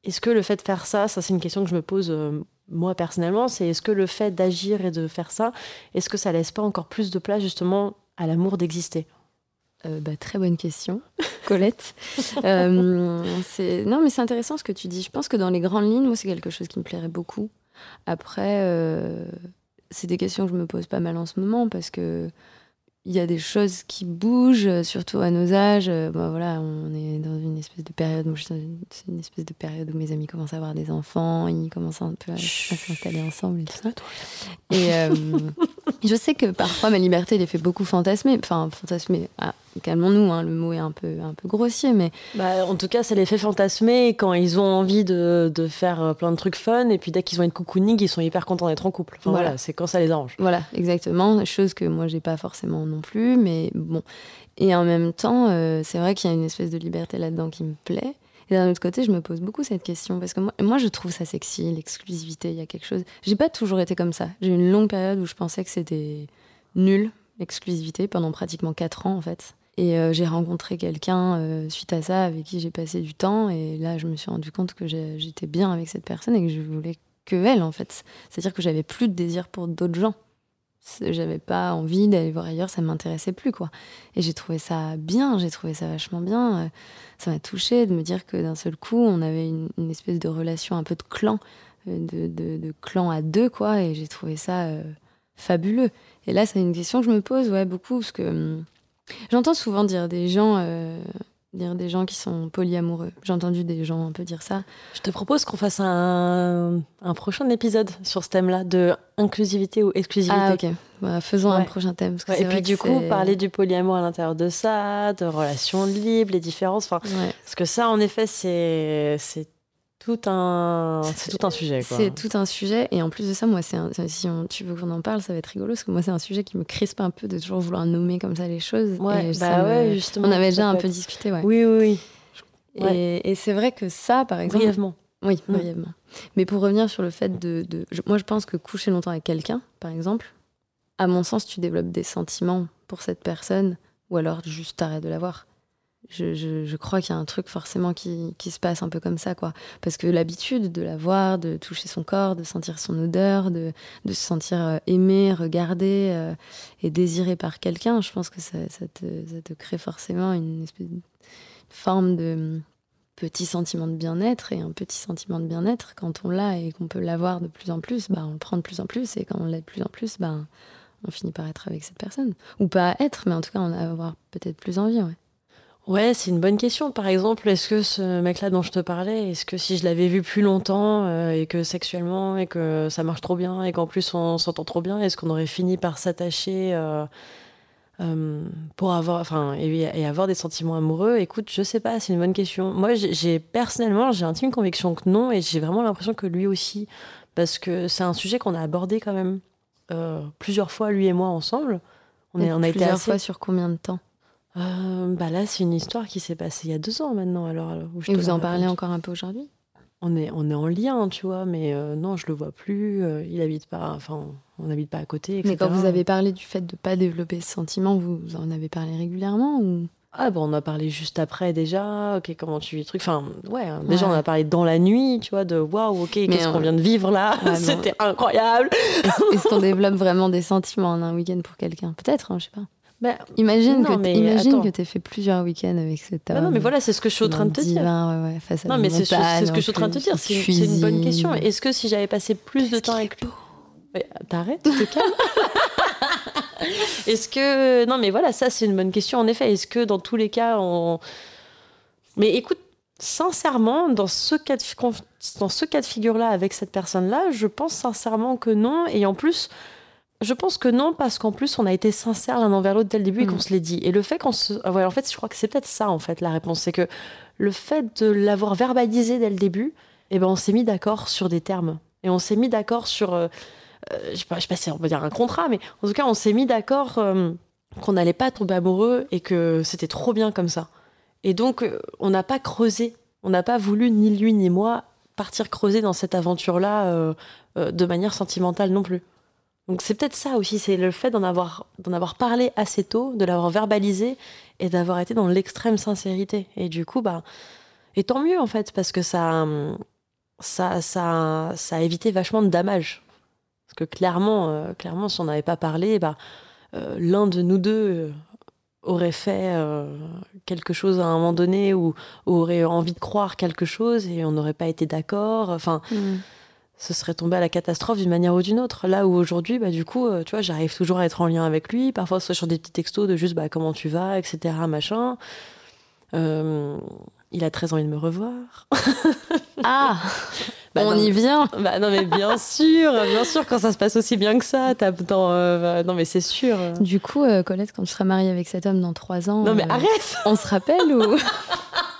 Est-ce que le fait de faire ça, ça c'est une question que je me pose moi personnellement, c'est est-ce que le fait d'agir et de faire ça, est-ce que ça laisse pas encore plus de place justement à l'amour d'exister? Euh, bah, très bonne question, Colette. Euh, c'est- non, mais c'est intéressant ce que tu dis. Je pense que dans les grandes lignes, moi, c'est quelque chose qui me plairait beaucoup. Après, euh, c'est des questions que je me pose pas mal en ce moment parce que il y a des choses qui bougent, euh, surtout à nos âges. Euh, bah, voilà, on est dans une espèce de période. moi, je suis dans une- espèce de période où mes amis commencent à avoir des enfants, ils commencent un peu à, à s'installer ensemble et tout ça. Et euh, je sais que parfois ma liberté les fait beaucoup fantasmer. Enfin, fantasmer. Ah, calmons-nous, hein, le mot est un peu, un peu grossier, mais Bah, en tout cas, ça les fait fantasmer quand ils ont envie de, de faire euh, plein de trucs fun, et puis dès qu'ils ont une cocooning, ils sont hyper contents d'être en couple. Enfin, Voilà. voilà, c'est quand ça les arrange. voilà, exactement. Chose que moi j'ai pas forcément non plus, mais bon. Et en même temps, euh, c'est vrai qu'il y a une espèce de liberté là-dedans qui me plaît. Et d'un autre côté, je me pose beaucoup cette question parce que moi, moi je trouve ça sexy, l'exclusivité. Il y a quelque chose. J'ai pas toujours été comme ça. J'ai eu une longue période où je pensais que c'était nul l'exclusivité pendant pratiquement 4 ans en fait. Et euh, j'ai rencontré quelqu'un euh, suite à ça avec qui j'ai passé du temps et là je me suis rendu compte que j'étais bien avec cette personne et que je voulais que elle en fait. C'est-à-dire que j'avais plus de désir pour d'autres gens. J'avais pas envie d'aller voir ailleurs, ça m'intéressait plus quoi. Et j'ai trouvé ça bien, j'ai trouvé ça vachement bien. Euh, Ça m'a touché de me dire que d'un seul coup on avait une, espèce de relation un peu de clan, de, clan à deux quoi. Et j'ai trouvé ça fabuleux. Et là c'est une question que je me pose ouais beaucoup parce que hum, j'entends souvent dire des gens. euh, dire des gens qui sont polyamoureux. J'ai entendu des gens un peu dire ça. Je te propose qu'on fasse un, un prochain épisode sur ce thème-là de inclusivité ou exclusivité. Ah ok, Bah, faisons un prochain thème. parce que Ouais, c'est et puis du coup, parler du polyamour à l'intérieur de ça, de relations libres, les différences. Enfin, Ouais. parce que ça, en effet, c'est tout un c'est tout un sujet. C'est tout un sujet. Et en plus de ça, moi, c'est un- si on, tu veux qu'on en parle, ça va être rigolo. Parce que moi, c'est un sujet qui me crispe un peu de toujours vouloir nommer comme ça les choses. Ouais, Et ça bah me- ouais, justement. On avait déjà un peu discuté, ouais. Oui, oui, oui. Ouais. Et, et c'est vrai que ça, par exemple. Brièvement. Oui, Mm. brièvement. Mais pour revenir sur le fait de. de- je- moi, je pense que coucher longtemps avec quelqu'un, par exemple, à mon sens, tu développes des sentiments pour cette personne, ou alors juste t'arrêtes de la voir. Je, crois qu'il y a un truc forcément qui, se passe un peu comme ça, quoi. Parce que l'habitude de la voir, de toucher son corps, de sentir son odeur, de, se sentir euh, aimé, regardé euh, et désiré par quelqu'un, je pense que ça, te, crée forcément une espèce de forme de hum, petit sentiment de bien-être et un petit sentiment de bien-être quand on l'a et qu'on peut l'avoir de plus en plus, bah, on le prend de plus en plus et quand on l'a de plus en plus, bah, on finit par être avec cette personne. Ou pas être, mais en tout cas, on va avoir peut-être plus envie, ouais. Ouais, c'est une bonne question. Par exemple, est-ce que ce mec-là dont je te parlais, est-ce que si je l'avais vu plus longtemps euh, et que sexuellement et que ça marche trop bien et qu'en plus on s'entend trop bien, est-ce qu'on aurait fini par s'attacher euh, euh, pour avoir, enfin, et, et avoir des sentiments amoureux? Écoute, je sais pas, c'est une bonne question. Moi, j'ai- personnellement, j'ai intime conviction que non, et j'ai vraiment l'impression que lui aussi, parce que c'est un sujet qu'on a abordé quand même plusieurs fois lui et moi ensemble. On, est, on a été plusieurs assez fois sur combien de temps? Euh, bah là, c'est une histoire qui s'est passée il y a deux ans maintenant. Alors, où je Et vous en parlez raconte. encore un peu aujourd'hui? On est, on est en lien, tu vois, mais euh, non, je le vois plus. euh, il habite pas, enfin, on n'habite pas à côté. Mais quand vous avez parlé du fait de pas développer ce sentiment, vous en avez parlé régulièrement ou? Ah, bon, on a parlé juste après déjà. Ok, comment tu vis le truc Enfin, ouais, hein, déjà, Ouais. on a parlé dans la nuit, tu vois, de waouh, ok, qu'est-ce qu'on vient de vivre là ouais, C'était incroyable Est-ce est-ce qu'on développe vraiment des sentiments en un week-end pour quelqu'un? Peut-être, hein, je sais pas. Bah, Imagine Non, que mais imagine attends. que t'aies fait plusieurs week-ends avec cet homme. bah non, mais voilà, c'est ce que je suis en train de te dire. divin, ouais, ouais, face à Non, mais c'est ce, que je suis en train de te dire. C'est une bonne question. Est-ce que si j'avais passé plus de temps avec lui. T'arrêtes, tu te calmes. Est-ce que. Non, mais voilà, ça, c'est une bonne question, en effet. Est-ce que dans tous les cas, on. Mais écoute, sincèrement, dans ce cas de, dans ce cas de figure-là, avec cette personne-là, je pense sincèrement que non. Et en plus. Je pense que non, parce qu'en plus, on a été sincères l'un envers l'autre dès le début et Mm. qu'on se l'est dit. Et le fait qu'on se. ah ouais, en fait, je crois que c'est peut-être ça, en fait, la réponse. C'est que le fait de l'avoir verbalisé dès le début, eh ben, on s'est mis d'accord sur des termes. Et on s'est mis d'accord sur. euh, euh, je sais pas, je sais pas si on peut dire un contrat, mais en tout cas, on s'est mis d'accord euh, qu'on n'allait pas tomber amoureux et que c'était trop bien comme ça. Et donc, on n'a pas creusé. On n'a pas voulu, ni lui ni moi, partir creuser dans cette aventure-là euh, de manière sentimentale non plus. Donc c'est peut-être ça aussi, c'est le fait d'en avoir, d'en avoir parlé assez tôt, de l'avoir verbalisé et d'avoir été dans l'extrême sincérité. Et du coup, bah, et tant mieux en fait, parce que ça, ça, ça, ça a évité vachement de dommages. Parce que clairement, euh, clairement, si on n'avait pas parlé, bah, euh, l'un de nous deux euh, aurait fait quelque chose à un moment donné ou, aurait envie de croire quelque chose et on n'aurait pas été d'accord. Enfin, Hmm. Ce serait tombé à la catastrophe d'une manière ou d'une autre. Là où aujourd'hui, bah, du coup, euh, tu vois, j'arrive toujours à être en lien avec lui, parfois soit sur des petits textos de juste bah, comment tu vas, etc. Machin. Euh, il a très envie de me revoir. Ah Bah, On non, y vient Bah non mais bien sûr, bien sûr quand ça se passe aussi bien que ça, t'as dans, euh, bah, non mais c'est sûr. Du coup, euh, Colette, quand tu seras mariée avec cet homme dans trois ans, Non mais arrête. on se rappelle ou?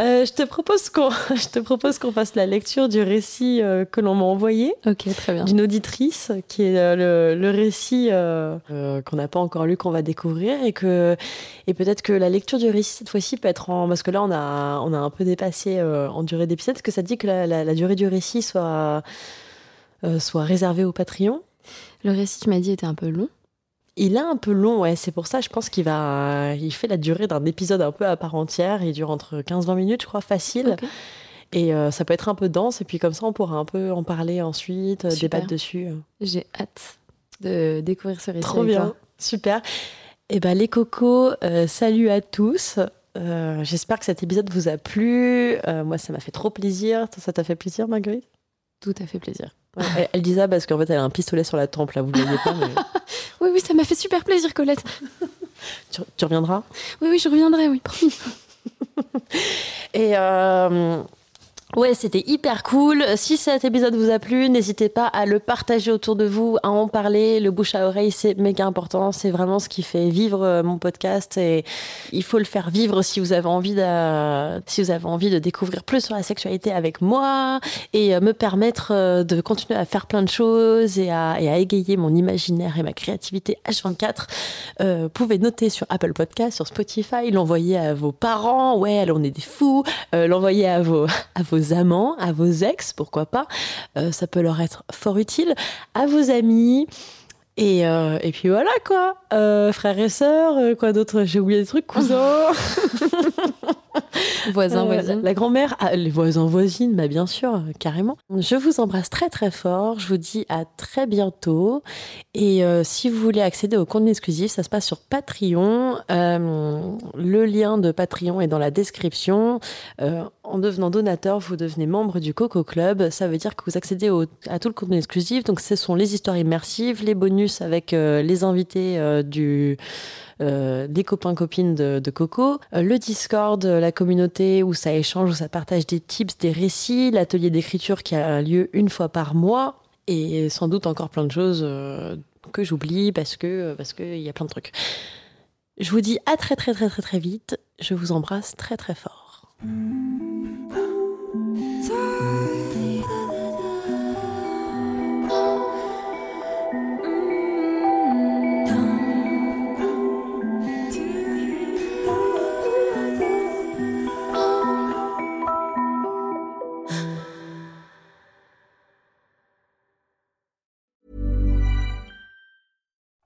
Euh, je te propose qu'on, je te propose qu'on fasse la lecture du récit euh, que l'on m'a envoyé. Ok, très bien. d'une auditrice qui est euh, le, le récit qu'on n'a pas encore lu qu'on va découvrir et que et peut-être que la lecture du récit cette fois-ci peut être en parce que là on a on a un peu dépassé en durée d'épisode est-ce que ça te dit que la, la- la durée du récit soit soit réservée au Patreon? Le récit, tu m'as dit, était un peu long. Il est un peu long ouais c'est pour ça je pense qu'il va il fait la durée d'un épisode un peu à part entière il dure entre 15-20 minutes je crois facile et euh, ça peut être un peu dense et puis comme ça on pourra un peu en parler ensuite euh, Super. débattre dessus J'ai hâte de découvrir ce récit. Trop avec bien, toi. super. Et ben les cocos, euh, salut à tous. Euh, J'espère que cet épisode vous a plu. Euh, moi, ça m'a fait trop plaisir. Ça t'a fait plaisir, Marguerite? Tout à fait plaisir. Ouais, elle, elle dit ça parce qu'en fait, elle a un pistolet sur la tempe, là, vous ne voyez pas, mais Oui, oui, ça m'a fait super plaisir, Colette. tu, tu reviendras? Oui, oui, je reviendrai, oui, promis. Et euh, ouais, c'était hyper cool. Si cet épisode vous a plu, n'hésitez pas à le partager autour de vous, à en parler. Le bouche à oreille, c'est méga important. C'est vraiment ce qui fait vivre euh, mon podcast et il faut le faire vivre si vous avez envie de, si vous avez envie de découvrir plus sur la sexualité avec moi et euh, me permettre euh, de continuer à faire plein de choses et à, et à égayer mon imaginaire et ma créativité H24. Euh, vous pouvez noter sur Apple Podcast, sur Spotify, l'envoyer à vos parents. Ouais, on est des fous. L'envoyer à vos, à vos amants, à vos ex, pourquoi pas. Euh, ça peut leur être fort utile. À vos amis. Et, euh, et puis voilà quoi. Euh, frères et sœurs, quoi d'autre J'ai oublié des trucs, cousins. Voisin, Euh, voisine. La, grand-mère, ah, les voisins, voisines, bah bien sûr, carrément. Je vous embrasse très très fort. Je vous dis à très bientôt. Et euh, si vous voulez accéder au contenu exclusif, ça se passe sur Patreon. Euh, le lien de Patreon est dans la description. Euh, en devenant donateur, vous devenez membre du Coco Club. Ça veut dire que vous accédez à tout le contenu exclusif. Donc, ce sont les histoires immersives, les bonus avec les invités des copains copines de, Coco, le Discord, la communauté où ça échange, où ça partage des tips, des récits, l'atelier d'écriture qui a lieu une fois par mois et sans doute encore plein de choses euh, que j'oublie parce que parce que il y a plein de trucs. Je vous dis à très très très très très vite. Je vous embrasse très très fort.